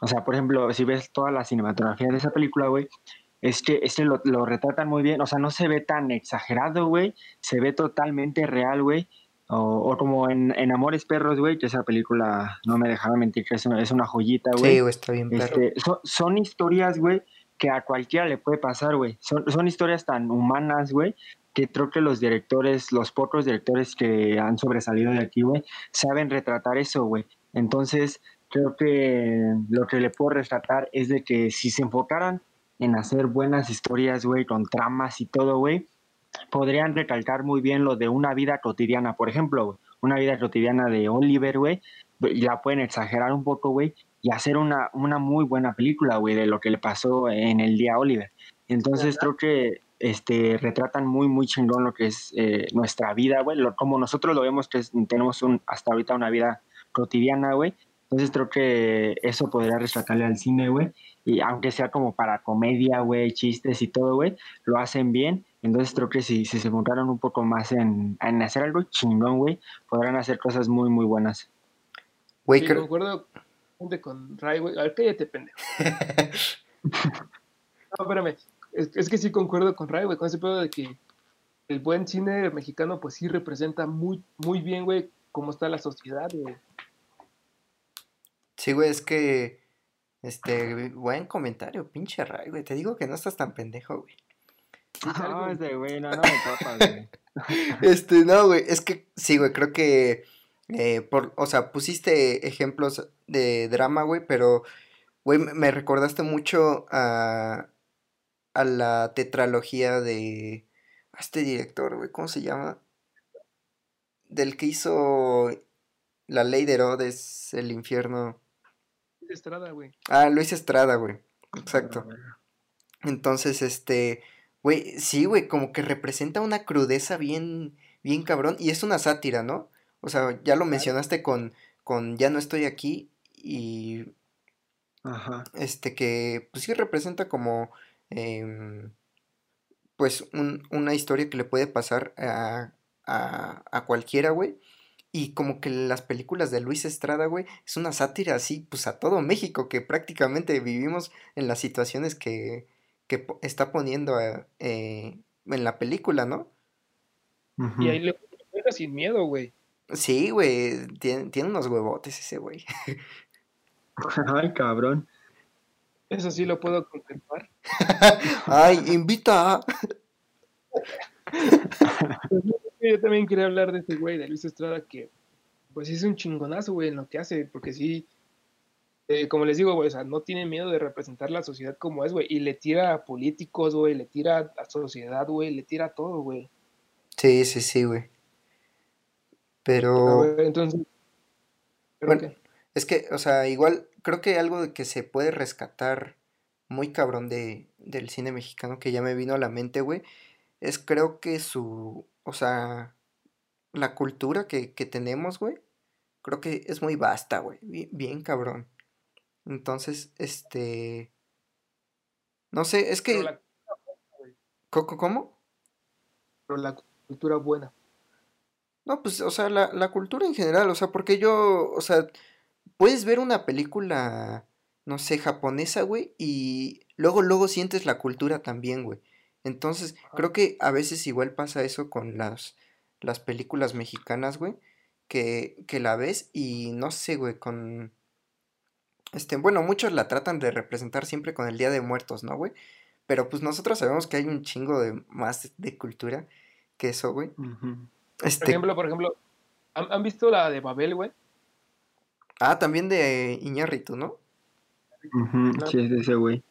O sea, por ejemplo, si ves toda la cinematografía de esa película, güey, es que este lo, lo, retratan muy bien. O sea, no se ve tan exagerado, güey. Se ve totalmente real, güey. O, como en, Amores Perros, güey, que esa película, no me dejaba mentir, que es una, es una joyita, güey. Sí, güey, está bien este, son historias, güey, que a cualquiera le puede pasar, güey. Son, son historias tan humanas, güey, que creo que los directores, los pocos directores que han sobresalido de aquí, güey, saben retratar eso, güey. Entonces, creo que lo que le puedo retratar es de que si se enfocaran en hacer buenas historias, güey, con tramas y todo, güey, podrían recalcar muy bien lo de una vida cotidiana. Por ejemplo, una vida cotidiana de Oliver, güey, la pueden exagerar un poco, güey, y hacer una, una muy buena película, güey, de lo que le pasó en el día Oliver. Entonces creo que este, retratan muy, muy chingón lo que es eh, nuestra vida, güey, como nosotros lo vemos que tenemos un, hasta ahorita una vida cotidiana, güey. Entonces creo que eso podría retratarle al cine, güey. Y aunque sea como para comedia, güey, chistes y todo, güey, lo hacen bien. Entonces creo que si, si se enfocaron un poco más en, en hacer algo chingón, güey, podrán hacer cosas muy, muy buenas. Güey, sí, con Ray, güey. A ver, cállate, pendejo. no, espérame. Es, que sí concuerdo con Ray, güey, con ese pedo de que el buen cine mexicano, pues sí representa muy, muy bien, güey, cómo está la sociedad, güey. Sí, güey, es que. Este, buen comentario, pinche Ray, güey. Te digo que no estás tan pendejo, güey. No, ese güey, no, no me topas, güey. Este, no, güey, es que sí, güey, creo que eh, por, o sea, pusiste ejemplos de drama, güey, pero, güey, me recordaste mucho a, a la tetralogía de a este director, güey, ¿cómo se llama? Del que hizo La Ley de Herodes, El Infierno. Estrada, güey. Ah, Luis Estrada, güey. Exacto. Entonces, este, güey, sí, güey, como que representa una crudeza bien, bien cabrón. Y es una sátira, ¿no? O sea, ya lo mencionaste con, con Ya no estoy aquí y... Ajá. Este que pues sí representa como... Em, pues una historia que le puede pasar a, a, cualquiera, güey. Y como que las películas de Luis Estrada, güey, es una sátira así, pues a todo México, que prácticamente vivimos en las situaciones que, que está poniendo eh, en la película, ¿no? Y ahí le juega sin miedo, güey. Sí, güey, tiene, tiene unos huevotes ese güey. Ay, cabrón. Eso sí lo puedo contemplar. Ay, invita. Yo también quería hablar de este güey, de Luis Estrada, que pues es un chingonazo, güey, en lo que hace, porque sí, eh, como les digo, güey, o sea, no tiene miedo de representar la sociedad como es, güey, y le tira a políticos, güey, le tira a la sociedad, güey, le tira a todo, güey. Sí, sí, sí, güey. Pero... entonces... bueno, es que, o sea, igual creo que algo de que se puede rescatar muy cabrón de, del cine mexicano que ya me vino a la mente, güey, es creo que su, o sea, la cultura que, que tenemos, güey, creo que es muy vasta, güey, bien, cabrón. Entonces, este, no sé, es que... La... ¿Cómo? Pero la cultura buena. No, pues, o sea, la, la cultura en general, o sea, porque yo, o sea, puedes ver una película, no sé, japonesa, güey, y luego, luego sientes la cultura también, güey. Entonces, creo que a veces igual pasa eso con las, las películas mexicanas, güey, que, que la ves y no sé, güey, con... Este, bueno, muchos la tratan de representar siempre con el Día de Muertos, ¿no, güey? Pero pues nosotros sabemos que hay un chingo de más de cultura que eso, güey. este... Por ejemplo, por ejemplo, ¿han, visto la de Babel, güey? Ah, también de Iñárritu, ¿no? Sí, es de ese güey.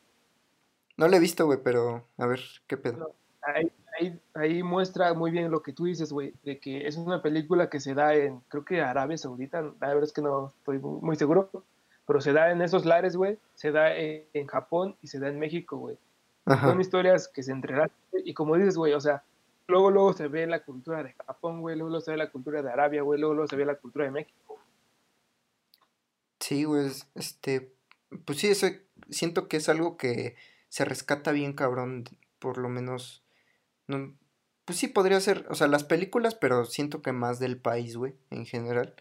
No lo he visto, güey, pero a ver, ¿qué pedo? ahí, muestra muy bien lo que tú dices, güey, de que es una película que se da en, creo que Arabia Saudita, la verdad es que no estoy muy seguro, pero se da en esos lares, güey, se da en, Japón y se da en México, güey. Son historias que se entrelazan, y como dices, güey, o sea, luego, luego se ve la cultura de Japón, güey, luego, luego se ve la cultura de Arabia, güey, luego, luego se ve la cultura de México. Sí, güey, este, pues sí, eso siento que es algo que se rescata bien cabrón, por lo menos, no, pues sí podría ser, o sea, las películas, pero siento que más del país, güey, en general,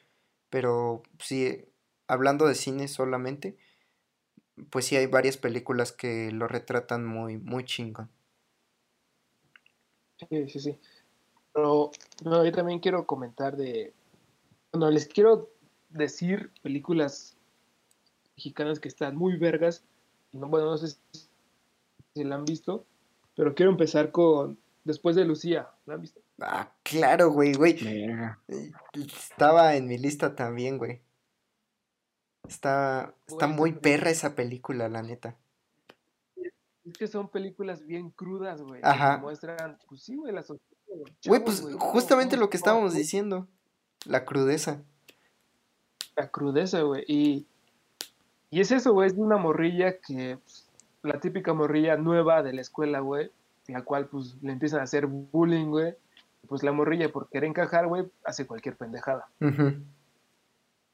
pero sí, hablando de cine solamente, pues sí hay varias películas que lo retratan muy, muy chingón. Sí, sí, sí. Pero yo también quiero comentar de, bueno, les quiero decir películas mexicanas que están muy vergas. No, bueno, no sé si la han visto, pero quiero empezar con Después de Lucía. ¿La han visto? Ah, claro, güey, güey. Estaba en mi lista también, güey. Está, está muy perra esa película, la neta. Es que son películas bien crudas, güey. Ajá. muestran, pues sí, güey, la Güey, pues justamente lo que estábamos diciendo. La crudeza la crudeza, güey. Y, y es eso, güey, es una morrilla que, pues, la típica morrilla nueva de la escuela, güey, la cual, pues, le empiezan a hacer bullying, güey. Pues la morrilla, por querer encajar, güey, hace cualquier pendejada.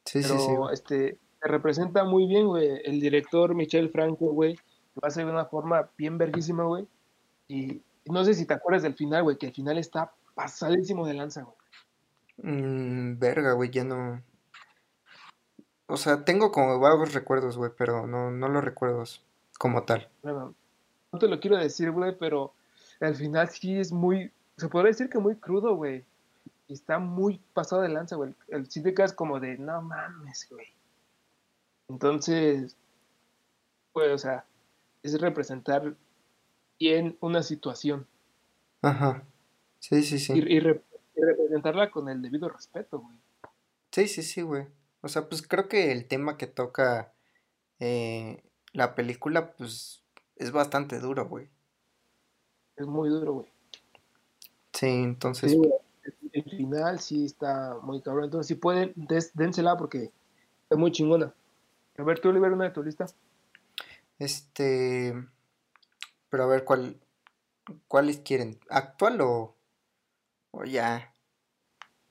Sí, sí, sí. este, se representa muy bien, güey. El director Michel Franco, güey, lo hace de una forma bien verguísima, güey. Y no sé si te acuerdas del final, güey, que el final está pasadísimo de lanza, güey. Mm, verga, güey, ya no. O sea, tengo como vagos recuerdos, güey, pero no, no los recuerdos como tal. Bueno, no te lo quiero decir, güey, pero al final sí es muy, se podría decir que muy crudo, güey. Y está muy pasado de lanza, güey. El sí te quedas como de, no mames, güey. Entonces, pues, o sea, es representar bien una situación. Ajá. Sí, sí, sí. Y, y representarla con el debido respeto, güey. Sí, sí, sí, güey. O sea, pues creo que el tema que toca eh, la película, pues es bastante duro, güey. Es muy duro, güey. Sí, entonces. el, final sí está muy cabrón. Entonces, si pueden, dénsela porque es muy chingona. A ver, tú, Oliver, una de tu lista. Este. Pero a ver, ¿cuál, ¿cuáles quieren? ¿Actual o, o ya?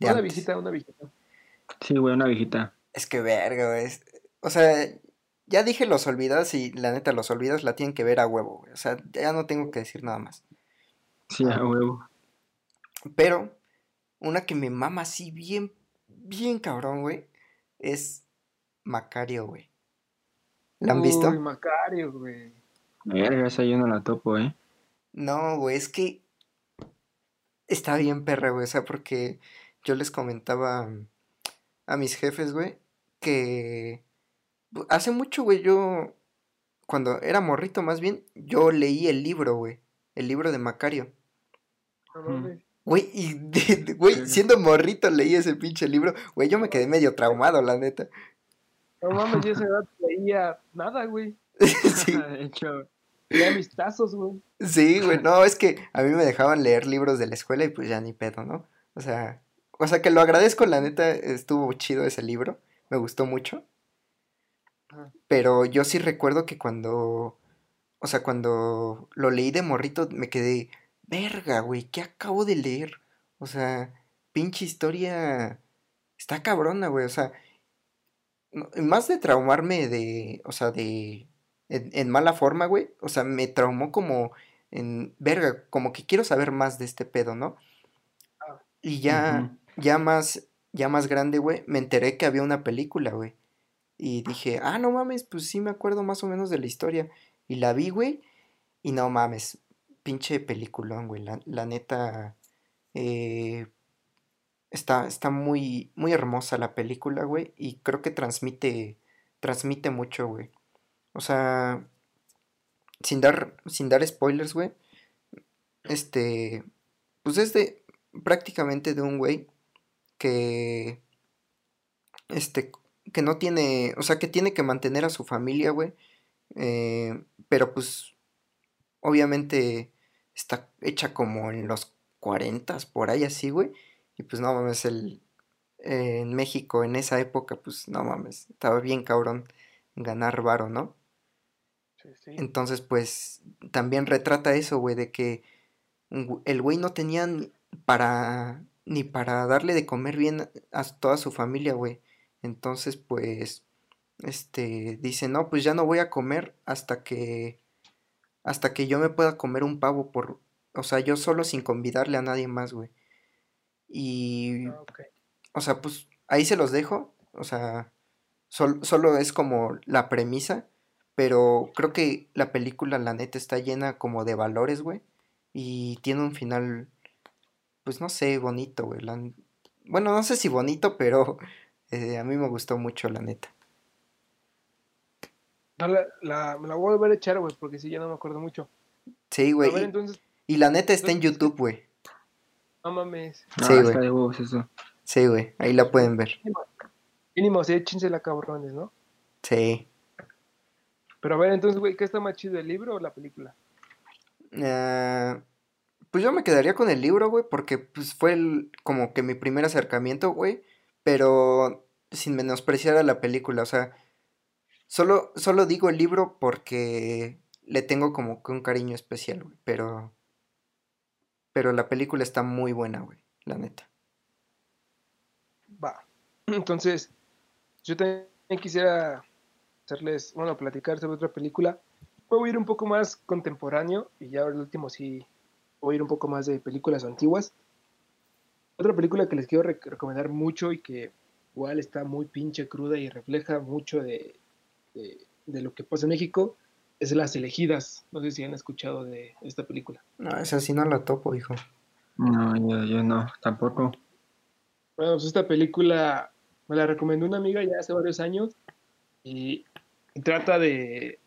una visita, una visita. Sí, güey, una viejita. Es que verga, güey. O sea, ya dije los olvidas y la neta, los olvidas la tienen que ver a huevo, güey. O sea, ya no tengo que decir nada más. Sí, a huevo. Pero, una que me mama así bien, bien cabrón, güey, es Macario, güey. ¿La han visto? Macario, güey. Verga, esa yo no la topo, ¿eh? No, güey, es que está bien perra, güey. O sea, porque yo les comentaba a mis jefes, güey, que, Hace mucho, güey, yo. Cuando era morrito, más bien, yo leí el libro, güey. El libro de Macario. Güey, y güey, siendo morrito leí ese pinche libro. Güey, yo me quedé medio traumado, la neta. No mames, yo esa edad leía nada, güey. sí. De hecho, leía mis tazos, güey. Sí, güey, no, es que a mí me dejaban leer libros de la escuela y pues ya ni pedo, ¿no? O sea, o sea que lo agradezco, la neta, estuvo chido ese libro, me gustó mucho. Pero yo sí recuerdo que cuando, o sea, cuando lo leí de morrito me quedé, verga, güey, ¿qué acabo de leer? O sea, pinche historia está cabrona, güey, o sea, más de traumarme de, o sea, de, en, mala forma, güey, o sea, me traumó como en, verga, como que quiero saber más de este pedo, ¿no? Ah. Y ya, ya más, ya más grande, güey, me enteré que había una película, güey. Y dije, ah, no mames, pues sí me acuerdo más o menos de la historia. Y la vi, güey, y no mames, pinche peliculón, güey. La, neta, eh, está, está muy, muy hermosa la película, güey. Y creo que transmite, transmite mucho, güey. O sea, sin dar, sin dar spoilers, güey. Este, pues es de, prácticamente de un güey que, este, que no tiene, o sea, que tiene que mantener a su familia, güey. Eh, pero pues, obviamente está hecha como en los 40 por ahí así, güey. Y pues no mames, el, en México en esa época, pues no mames, estaba bien cabrón ganar varo, ¿no? Sí, sí. Entonces, pues también retrata eso, güey, de que el güey no tenía para ni para darle de comer bien a toda su familia, güey. Entonces, pues, este, dice, no, pues ya no voy a comer hasta que, hasta que yo me pueda comer un pavo por, o sea, yo solo sin convidarle a nadie más, güey. Y, ah, o sea, pues ahí se los dejo, o sea, solo es como la premisa, pero creo que la película, la neta, está llena como de valores, güey, y tiene un final, pues no sé, bonito, güey. Bueno, no sé si bonito, pero eh, a mí me gustó mucho, la neta. la, me la voy a volver a echar, güey, porque sí, ya no me acuerdo mucho. Sí, güey. Y, la neta está en YouTube, güey. No mames. Sí, güey. Sí, güey. Ahí la pueden ver. Mínimo, sí, échensela cabrones, ¿no? Sí. Pero a ver, entonces, güey, ¿qué está más chido, el libro o la película? Eh, pues yo me quedaría con el libro, güey, porque pues fue el, como que mi primer acercamiento, güey pero sin menospreciar a la película, o sea, solo, solo digo el libro porque le tengo como que un cariño especial, güey, pero, pero la película está muy buena, güey, la neta. Va, entonces, yo también quisiera hacerles, bueno, platicar sobre otra película. Voy a ir un poco más contemporáneo y ya el último sí voy a ir un poco más de películas antiguas. Otra película que les quiero recomendar mucho y que igual está muy pinche cruda y refleja mucho de, lo que pasa en México es Las Elegidas. No sé si han escuchado de esta película. No, esa sí no la topo, hijo. No, yo, no, tampoco. Bueno, pues esta película me la recomendó una amiga ya hace varios años y, trata de,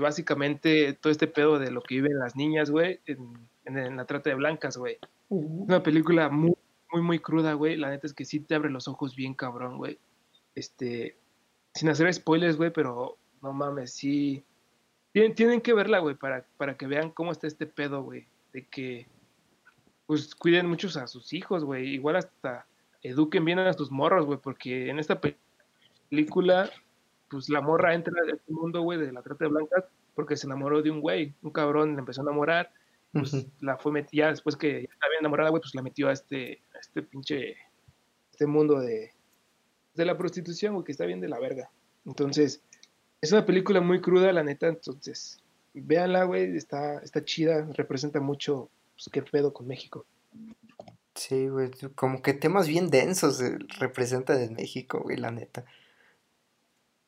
básicamente todo este pedo de lo que viven las niñas, güey, en, en la trata de blancas, güey. Una película muy muy, muy cruda, güey. La neta es que sí te abre los ojos bien cabrón, güey. Este, sin hacer spoilers, güey, pero no mames, sí. Tienen, tienen que verla, güey, para, para que vean cómo está este pedo, güey. De que, pues, cuiden muchos a sus hijos, güey. Igual hasta eduquen bien a sus morros, güey, porque en esta película, pues, la morra entra en este mundo, güey, de la trata de blancas porque se enamoró de un güey. Un cabrón le empezó a enamorar pues la fue metida, después que ya estaba enamorada, güey, pues la metió a este, este pinche, este mundo de, de la prostitución, güey, que está bien de la verga. Entonces, es una película muy cruda, la neta, entonces, véanla, güey, está, está chida, representa mucho, pues, qué pedo con México. Sí, güey, como que temas bien densos eh, representa de México, güey, la neta.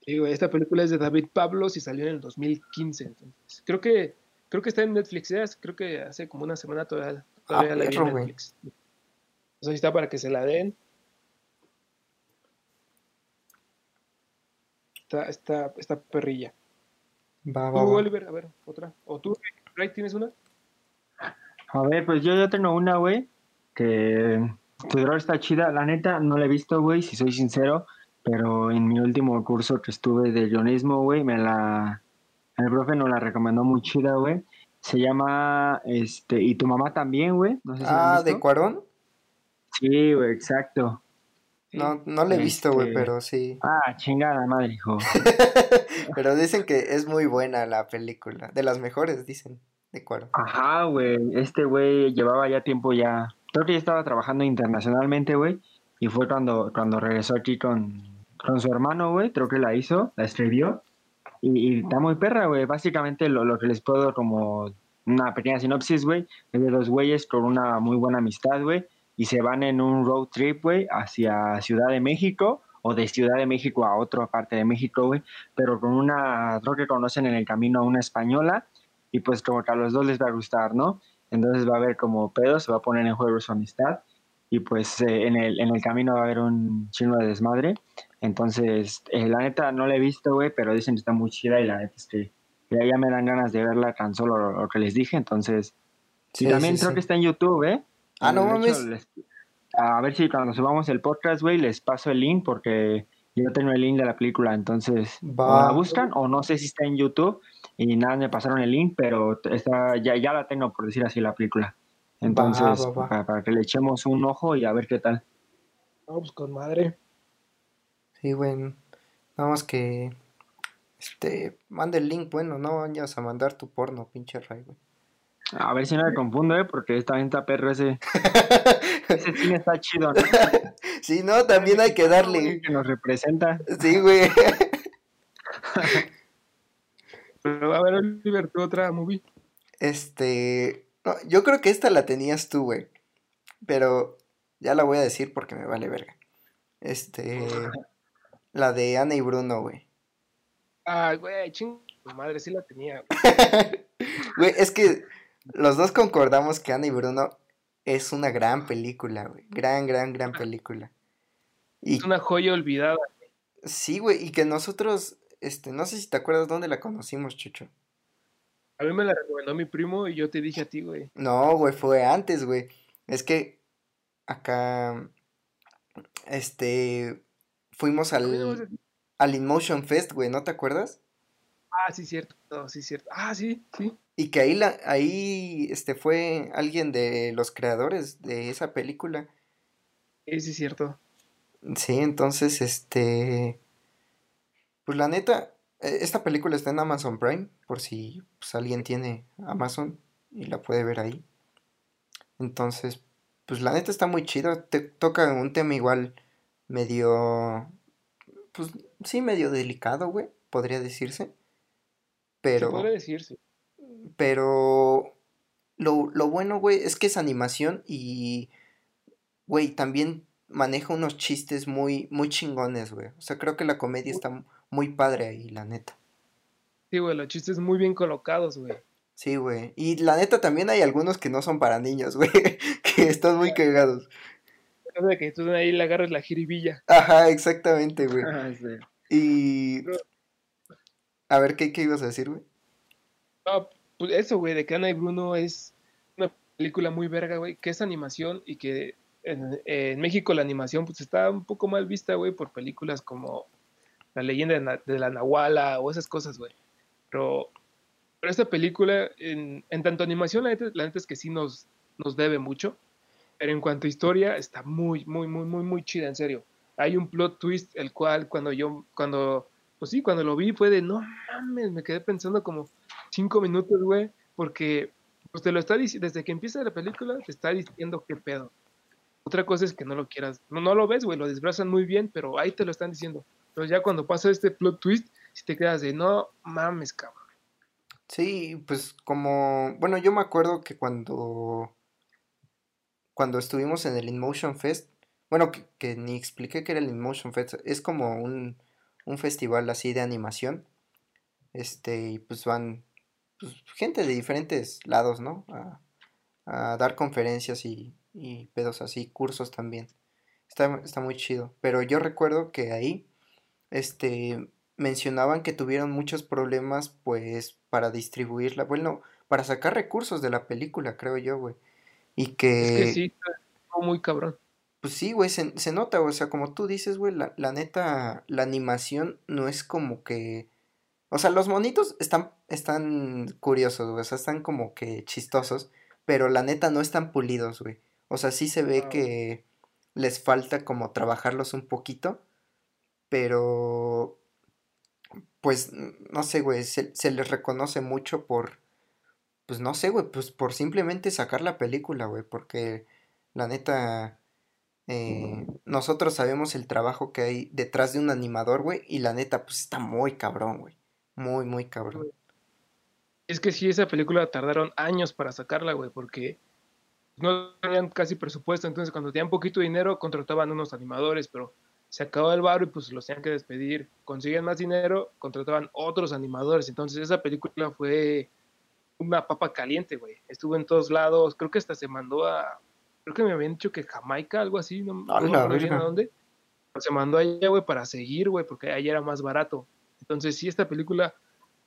Sí, güey, esta película es de David Pablos y salió en el 2015, entonces, creo que Creo que está en Netflix, creo que hace como una semana todavía, todavía ah, la vi en Netflix. O sea, está para que se la den. Está, está, está perrilla. Va, va, tú, Oliver, a ver, otra. ¿O tú, Ray, tienes una? A ver, pues yo ya tengo una, güey, que tu está chida. La neta, no la he visto, güey, si soy sincero, pero en mi último curso que estuve de guionismo, güey, me la... El profe nos la recomendó muy chida, güey. Se llama, este, y tu mamá también, güey. No sé si ah, ¿de Cuarón? Sí, güey, exacto. No, no la he visto, güey, este, pero sí. Ah, chingada madre, hijo. pero dicen que es muy buena la película. De las mejores, dicen, de Cuarón. Ajá, güey. Este güey llevaba ya tiempo ya. Creo que ya estaba trabajando internacionalmente, güey. Y fue cuando, cuando regresó aquí con, con su hermano, güey. Creo que la hizo, la escribió. Y, está muy perra, güey. Básicamente lo, lo que les puedo como una pequeña sinopsis, güey, es de dos güeyes con una muy buena amistad, güey, y se van en un road trip, güey, hacia Ciudad de México o de Ciudad de México a otra parte de México, güey, pero con una, creo que conocen en el camino a una española y pues como que a los dos les va a gustar, ¿no? Entonces va a haber como pedo, se va a poner en juego su amistad y pues eh, en, el, en el camino va a haber un chino de desmadre. Entonces, eh, la neta no la he visto, güey, pero dicen que está muy chida y la neta es que ya, me dan ganas de verla tan solo lo, que les dije. Entonces, sí, también creo que está en YouTube, ¿eh? Ah, no mames. A ver si cuando subamos el podcast, güey, les paso el link porque yo tengo el link de la película, entonces la buscan o no sé si está en YouTube y nada, me pasaron el link, pero está, ya, ya la tengo, por decir así, la película. Entonces, Para, que le echemos un ojo y a ver qué tal. Vamos con madre. Sí, bueno. Vamos que. Este. Mande el link, bueno, no vayas a mandar tu porno, pinche Ray, güey. A ver si no me confundo, ¿eh? Porque esta venta perro ese. ese cine está chido, ¿no? sí, no, también hay que darle. Que nos representa. Sí, güey. Pero a ver, Oliver, otra movie. Este. No, yo creo que esta la tenías tú, güey. Pero ya la voy a decir porque me vale verga. Este. la de Ana y Bruno, güey. Ay, güey, ching. Madre, sí la tenía. Güey, es que los dos concordamos que Ana y Bruno es una gran película, güey. Gran, gran, gran película. Y... Es una joya olvidada. Sí, güey, y que nosotros, este, no sé si te acuerdas dónde la conocimos, Chucho. A mí me la recomendó mi primo y yo te dije a ti, güey. No, güey, fue antes, güey. Es que acá, este, fuimos al, al InMotion Fest, güey, ¿no te acuerdas? Ah, sí, cierto, sí, cierto. Ah, sí, sí. Y que ahí, la, ahí este, fue alguien de los creadores de esa película. Sí, sí, cierto. Sí, entonces, este, pues la neta, e, esta película está en Amazon Prime, por si pues, alguien tiene Amazon y la puede ver ahí. Entonces, pues la neta está muy chido. Te toca un tema igual medio, pues sí, medio delicado, güey, podría decirse. Pero... podría decirse. Pero lo, lo bueno, güey, es que es animación y, güey, también maneja unos chistes muy, muy chingones, güey. O sea, creo que la comedia está muy padre ahí, la neta. Sí, güey, los chistes muy bien colocados, güey. Sí, güey. Y la neta también hay algunos que no son para niños, güey. que están muy cagados. O sea, que tú ahí le agarras la jiribilla. Ajá, exactamente, güey. Y... A ver, ¿qué, ¿qué, ibas a decir, güey? No, pues eso, güey, de que Ana y Bruno es una película muy verga, güey, que es animación y que en, México la animación pues está un poco mal vista, güey, por películas como La leyenda de, la Nahuala o esas cosas, güey. Pero, pero esta película, en, tanto animación, la neta, es que sí nos, nos debe mucho. Pero en cuanto a historia, está muy, muy, muy, muy, muy chida, en serio. Hay un plot twist, el cual cuando yo, cuando, pues sí, cuando lo vi fue de, no mames, me quedé pensando como cinco minutos, güey, porque pues te lo está diciendo, desde que empieza la película, te está diciendo qué pedo. Otra cosa es que no lo quieras, no, no lo ves, güey, lo desbrazan muy bien, pero ahí te lo están diciendo. Pero ya cuando pasa este plot twist, si te quedas de, no mames, cabrón. Sí, pues como, bueno, yo me acuerdo que cuando, cuando estuvimos en el InMotion Fest, bueno, que, ni expliqué que era el InMotion Fest, es como un, un festival así de animación, este, y pues van pues, gente de diferentes lados, ¿no? A, a dar conferencias y, y pedos así, cursos también. Está, está, muy chido. Pero yo recuerdo que ahí, este, mencionaban que tuvieron muchos problemas, pues, para distribuirla, bueno, para sacar recursos de la película, creo yo, güey. Y que... Es que sí, muy cabrón. Pues sí, güey, se, se nota, o sea, como tú dices, güey, la, la neta, la animación no es como que... O sea, los monitos están, están curiosos, güey, o sea, están como que chistosos, pero la neta no están pulidos, güey. O sea, sí se ve que les falta como trabajarlos un poquito, pero pues no sé, güey, se, se les reconoce mucho por, pues no sé, güey, pues por simplemente sacar la película, güey, porque la neta, eh, nosotros sabemos el trabajo que hay detrás de un animador, güey, y la neta, pues está muy cabrón, güey, muy, muy cabrón. Es que sí, esa película tardaron años para sacarla, güey, porque no tenían casi presupuesto, entonces cuando tenían poquito dinero contrataban unos animadores, pero se acabó el barro y pues los tenían que despedir. Consiguen más dinero, contrataban otros animadores, entonces esa película fue una papa caliente, güey. Estuvo en todos lados, creo que hasta se mandó a, creo que me habían dicho que Jamaica, algo así, no, me acuerdo bien a dónde. se mandó allá, güey, para seguir, güey, porque allá era más barato. Entonces sí, esta película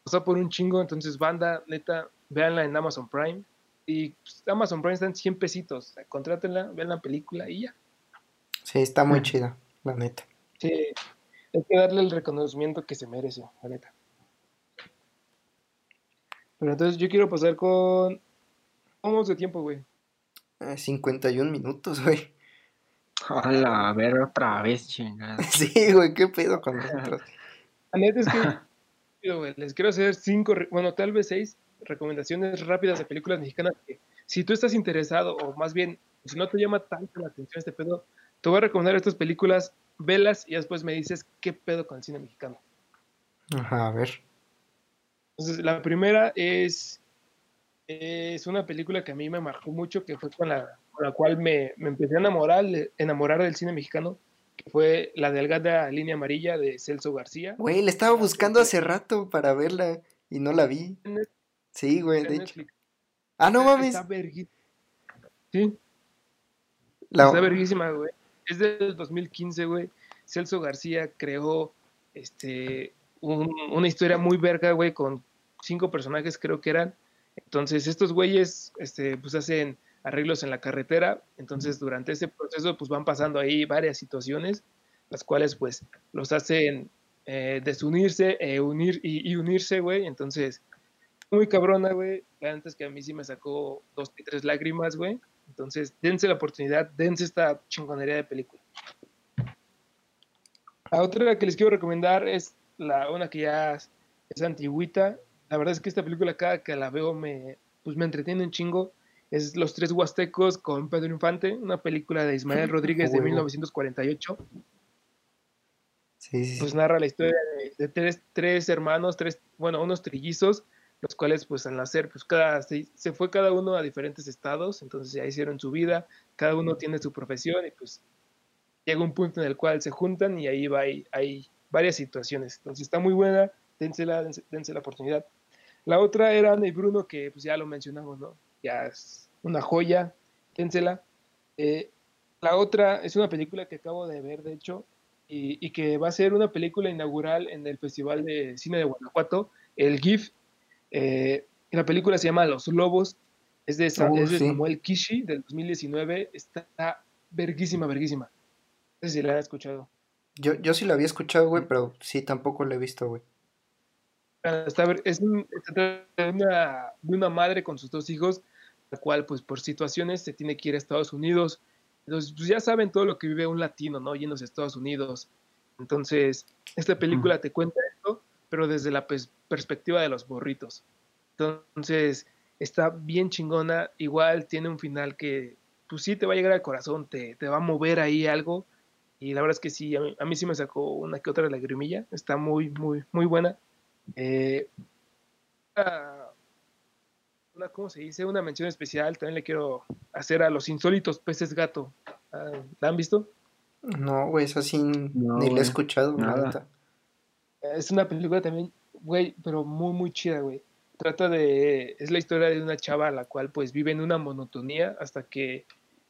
pasó por un chingo, entonces banda, neta, véanla en Amazon Prime y pues, Amazon Prime están 100 pesitos. Contrátenla, vean la película y ya. Sí, está muy chida, la neta. Sí, hay que darle el reconocimiento que se merece, la neta. Pero entonces yo quiero pasar con. ¿Cómo de tiempo, güey? 51 eh, minutos, güey. Hola, a ver otra vez, chingada. sí, güey, qué pedo con nosotros. La neta es que. Les quiero hacer cinco, bueno, tal vez seis recomendaciones rápidas de películas mexicanas que si tú estás interesado o más bien si no te llama tanto la atención este pedo, te voy a recomendar estas películas, velas y después me dices qué pedo con el cine mexicano. Ajá, a ver. Entonces, la primera es, es una película que a mí me marcó mucho, que fue con la, con la cual me, me, empecé a enamorar, enamorar del cine mexicano, fue la delgada línea amarilla de Celso García. Güey, la estaba buscando hace rato para verla y no la vi. Sí, güey, de hecho. Ah, no mames. Está verguísima. Sí. Está verguísima, güey. Es del 2015, güey. Celso García creó este una historia muy verga, güey, con cinco personajes creo que eran. Entonces, estos güeyes este, pues hacen arreglos en la carretera. Entonces, durante ese proceso, pues van pasando ahí varias situaciones, las cuales pues los hacen eh, desunirse, eh, unir y, y unirse, güey. Entonces, muy cabrona, güey. Antes que a mí sí me sacó dos y tres lágrimas, güey. Entonces, dense la oportunidad, dense esta chingonería de película. La otra que les quiero recomendar es la una que ya es antigüita. La verdad es que esta película cada que la veo me, pues me entretiene un chingo. Es Los Tres Huastecos con Pedro Infante, una película de Ismael Rodríguez de 1948. Sí, sí. Pues narra la historia de, tres, tres, hermanos, tres, bueno, unos trillizos los cuales pues al nacer pues cada se, fue cada uno a diferentes estados, entonces ya hicieron su vida, cada uno tiene su profesión y pues llega un punto en el cual se juntan y ahí va hay, varias situaciones, entonces está muy buena, dense la, dense, la oportunidad. La otra era Ana y Bruno, que pues ya lo mencionamos, ¿no? Ya es una joya, dénsela. Eh, la otra es una película que acabo de ver, de hecho, y, y, que va a ser una película inaugural en el Festival de Cine de Guanajuato, el GIF eh, la película se llama Los Lobos, es de, oh, Samuel Kishi del 2019, está verguísima, verguísima. No sé si la han escuchado. Yo, yo sí la había escuchado, güey, pero sí tampoco la he visto, güey. Está, es de, una, de una madre con sus dos hijos, la cual, pues por situaciones, se tiene que ir a Estados Unidos. Entonces, pues ya saben todo lo que vive un latino, ¿no? Yéndose a Estados Unidos. Entonces, esta película te cuenta esto, pero desde la perspectiva de los borritos. Entonces, está bien chingona, igual tiene un final que, pues sí, te va a llegar al corazón, te, te va a mover ahí algo, y la verdad es que sí, a mí, sí me sacó una que otra lagrimilla, está muy, muy, muy buena. Eh, una, ¿cómo se dice? Una mención especial, también le quiero hacer a los insólitos peces gato. Ah, ¿La han visto? No, güey, eso sí, ni le he escuchado, nada. Es una película también, güey, pero muy, muy chida, güey. Trata de, es la historia de una chava la cual pues vive en una monotonía hasta que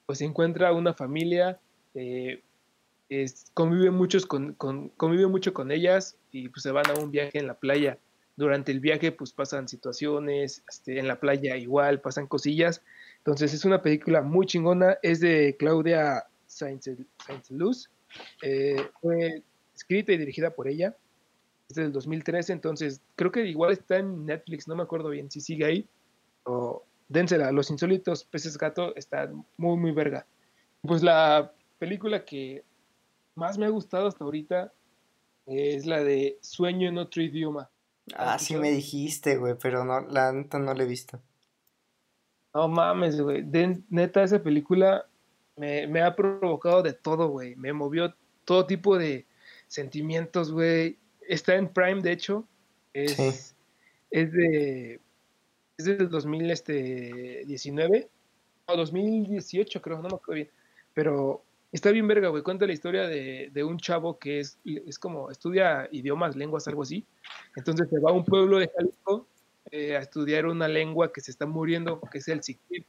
pues encuentra una familia, eh, convive, muchos con, convive mucho con ellas y pues se van a un viaje en la playa. Durante el viaje pues pasan situaciones, este, en la playa igual pasan cosillas. Entonces es una película muy chingona, es de Claudia Saint-Luz, eh, fue escrita y dirigida por ella, es del 2013, entonces creo que igual está en Netflix, no me acuerdo bien si sigue ahí, o dénsela, Los Insólitos Peces Gato está muy, muy verga. Pues la película que más me ha gustado hasta ahorita es la de Sueño en otro idioma. Ah, sí me dijiste, güey, pero no, la neta no la he visto. No mames, güey. neta, esa película me, me ha provocado de todo, güey. Me movió todo tipo de sentimientos, güey. Está en Prime, de hecho. Es, es de. Es del 2019. O 2018, creo, no me acuerdo bien. Pero está bien verga, güey. Cuenta la historia de, de, un chavo que es, es como estudia idiomas, lenguas, algo así. Entonces se va a un pueblo de Jalisco eh, a estudiar una lengua que se está muriendo, que es el sicril.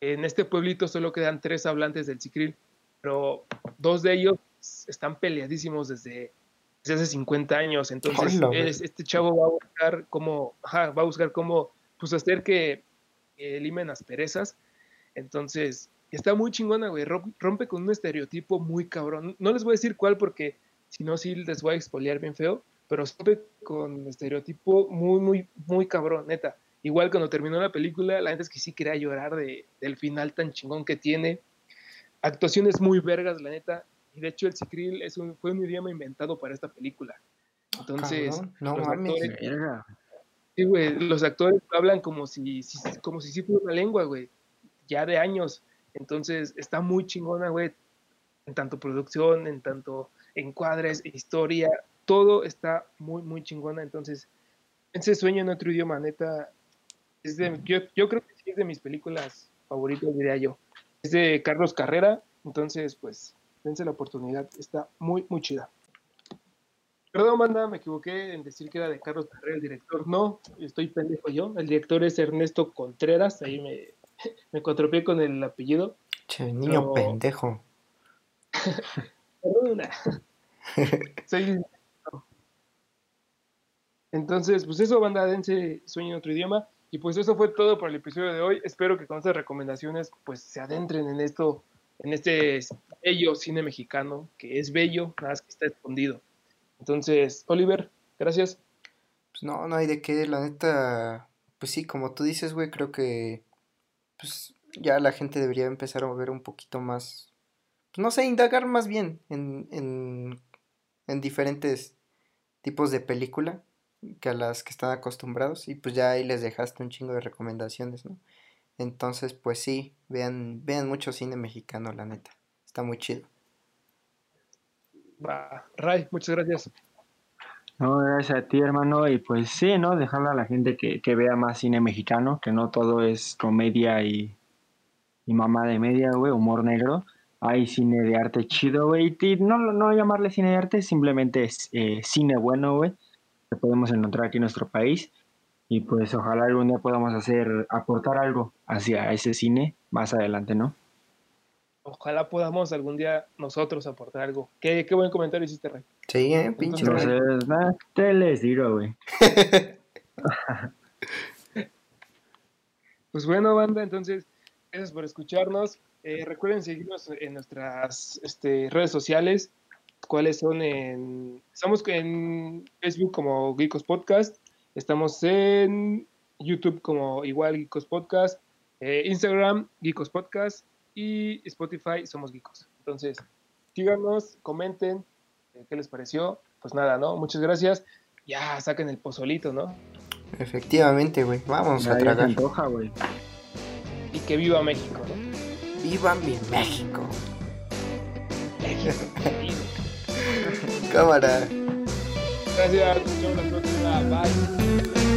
En este pueblito solo quedan tres hablantes del sicril, pero dos de ellos están peleadísimos desde, hace 50 años. Entonces, este chavo va a buscar cómo, va a buscar cómo pues, hacer que elimen asperezas. Entonces, está muy chingona, güey. Rompe con un estereotipo muy cabrón. No les voy a decir cuál porque si no, sí les voy a expoliar bien feo pero siempre con estereotipo muy, muy, muy cabrón, neta. Igual cuando terminó la película, la gente es que sí quería llorar de, del final tan chingón que tiene. Actuaciones muy vergas, la neta. Y de hecho el Cicril es un, fue un idioma inventado para esta película. Entonces, no, los, actores, sí, güey, los actores hablan como si, como si sí fuera una lengua, güey. Ya de años. Entonces, está muy chingona, güey. En tanto producción, en tanto encuadres, historia, todo está muy, muy chingona. Entonces, ese sueño en otro idioma, neta, es de, yo, yo creo que sí es de mis películas favoritas, diría yo. Es de Carlos Carrera, entonces, pues, dense la oportunidad, está muy, muy chida. Perdón, manda, me equivoqué en decir que era de Carlos Carrera el director. No, estoy pendejo yo. El director es Ernesto Contreras, ahí me, me contropié con el apellido. Che, niño pendejo. Perdona. Soy entonces, pues eso, banda, dense sueño en otro idioma. Y pues eso fue todo por el episodio de hoy. Espero que con estas recomendaciones pues se adentren en esto, en este bello cine mexicano, que es bello, nada más que está escondido. Entonces, Oliver, gracias. Pues no, no hay de qué, la neta, pues sí, como tú dices, güey, creo que pues ya la gente debería empezar a ver un poquito más, pues no sé, indagar más bien en, en, en diferentes tipos de película que a las que están acostumbrados y pues ya ahí les dejaste un chingo de recomendaciones, ¿no? Entonces, pues sí, vean, vean mucho cine mexicano, la neta. Está muy chido. Ray, muchas gracias. No, gracias a ti, hermano. Y pues sí, ¿no? Dejarle a la gente que, que vea más cine mexicano, que no todo es comedia y, y mamá de media, güey, humor negro. Hay cine de arte chido, güey. Y no, no llamarle cine de arte, simplemente es eh, cine bueno, güey que podemos encontrar aquí en nuestro país y pues ojalá algún día podamos hacer, aportar algo hacia ese cine más adelante, ¿no? Ojalá podamos algún día nosotros aportar algo. Qué, qué buen comentario hiciste, Rey. Sí, eh, pinche Entonces, te les digo, güey. pues bueno, banda, entonces, gracias por escucharnos. Eh, recuerden seguirnos en nuestras este, redes sociales cuáles son en... Estamos en Facebook como Geekos Podcast, estamos en YouTube como igual Geekos Podcast, eh, Instagram Geekos Podcast y Spotify Somos Geekos. Entonces, síganos, comenten eh, qué les pareció. Pues nada, ¿no? Muchas gracias. Ya, saquen el pozolito, ¿no? Efectivamente, güey. Vamos a tragar. Y que viva México, ¿no? ¡Viva mi México! México, Cámara. Gracias, nos vemos la próxima. Bye.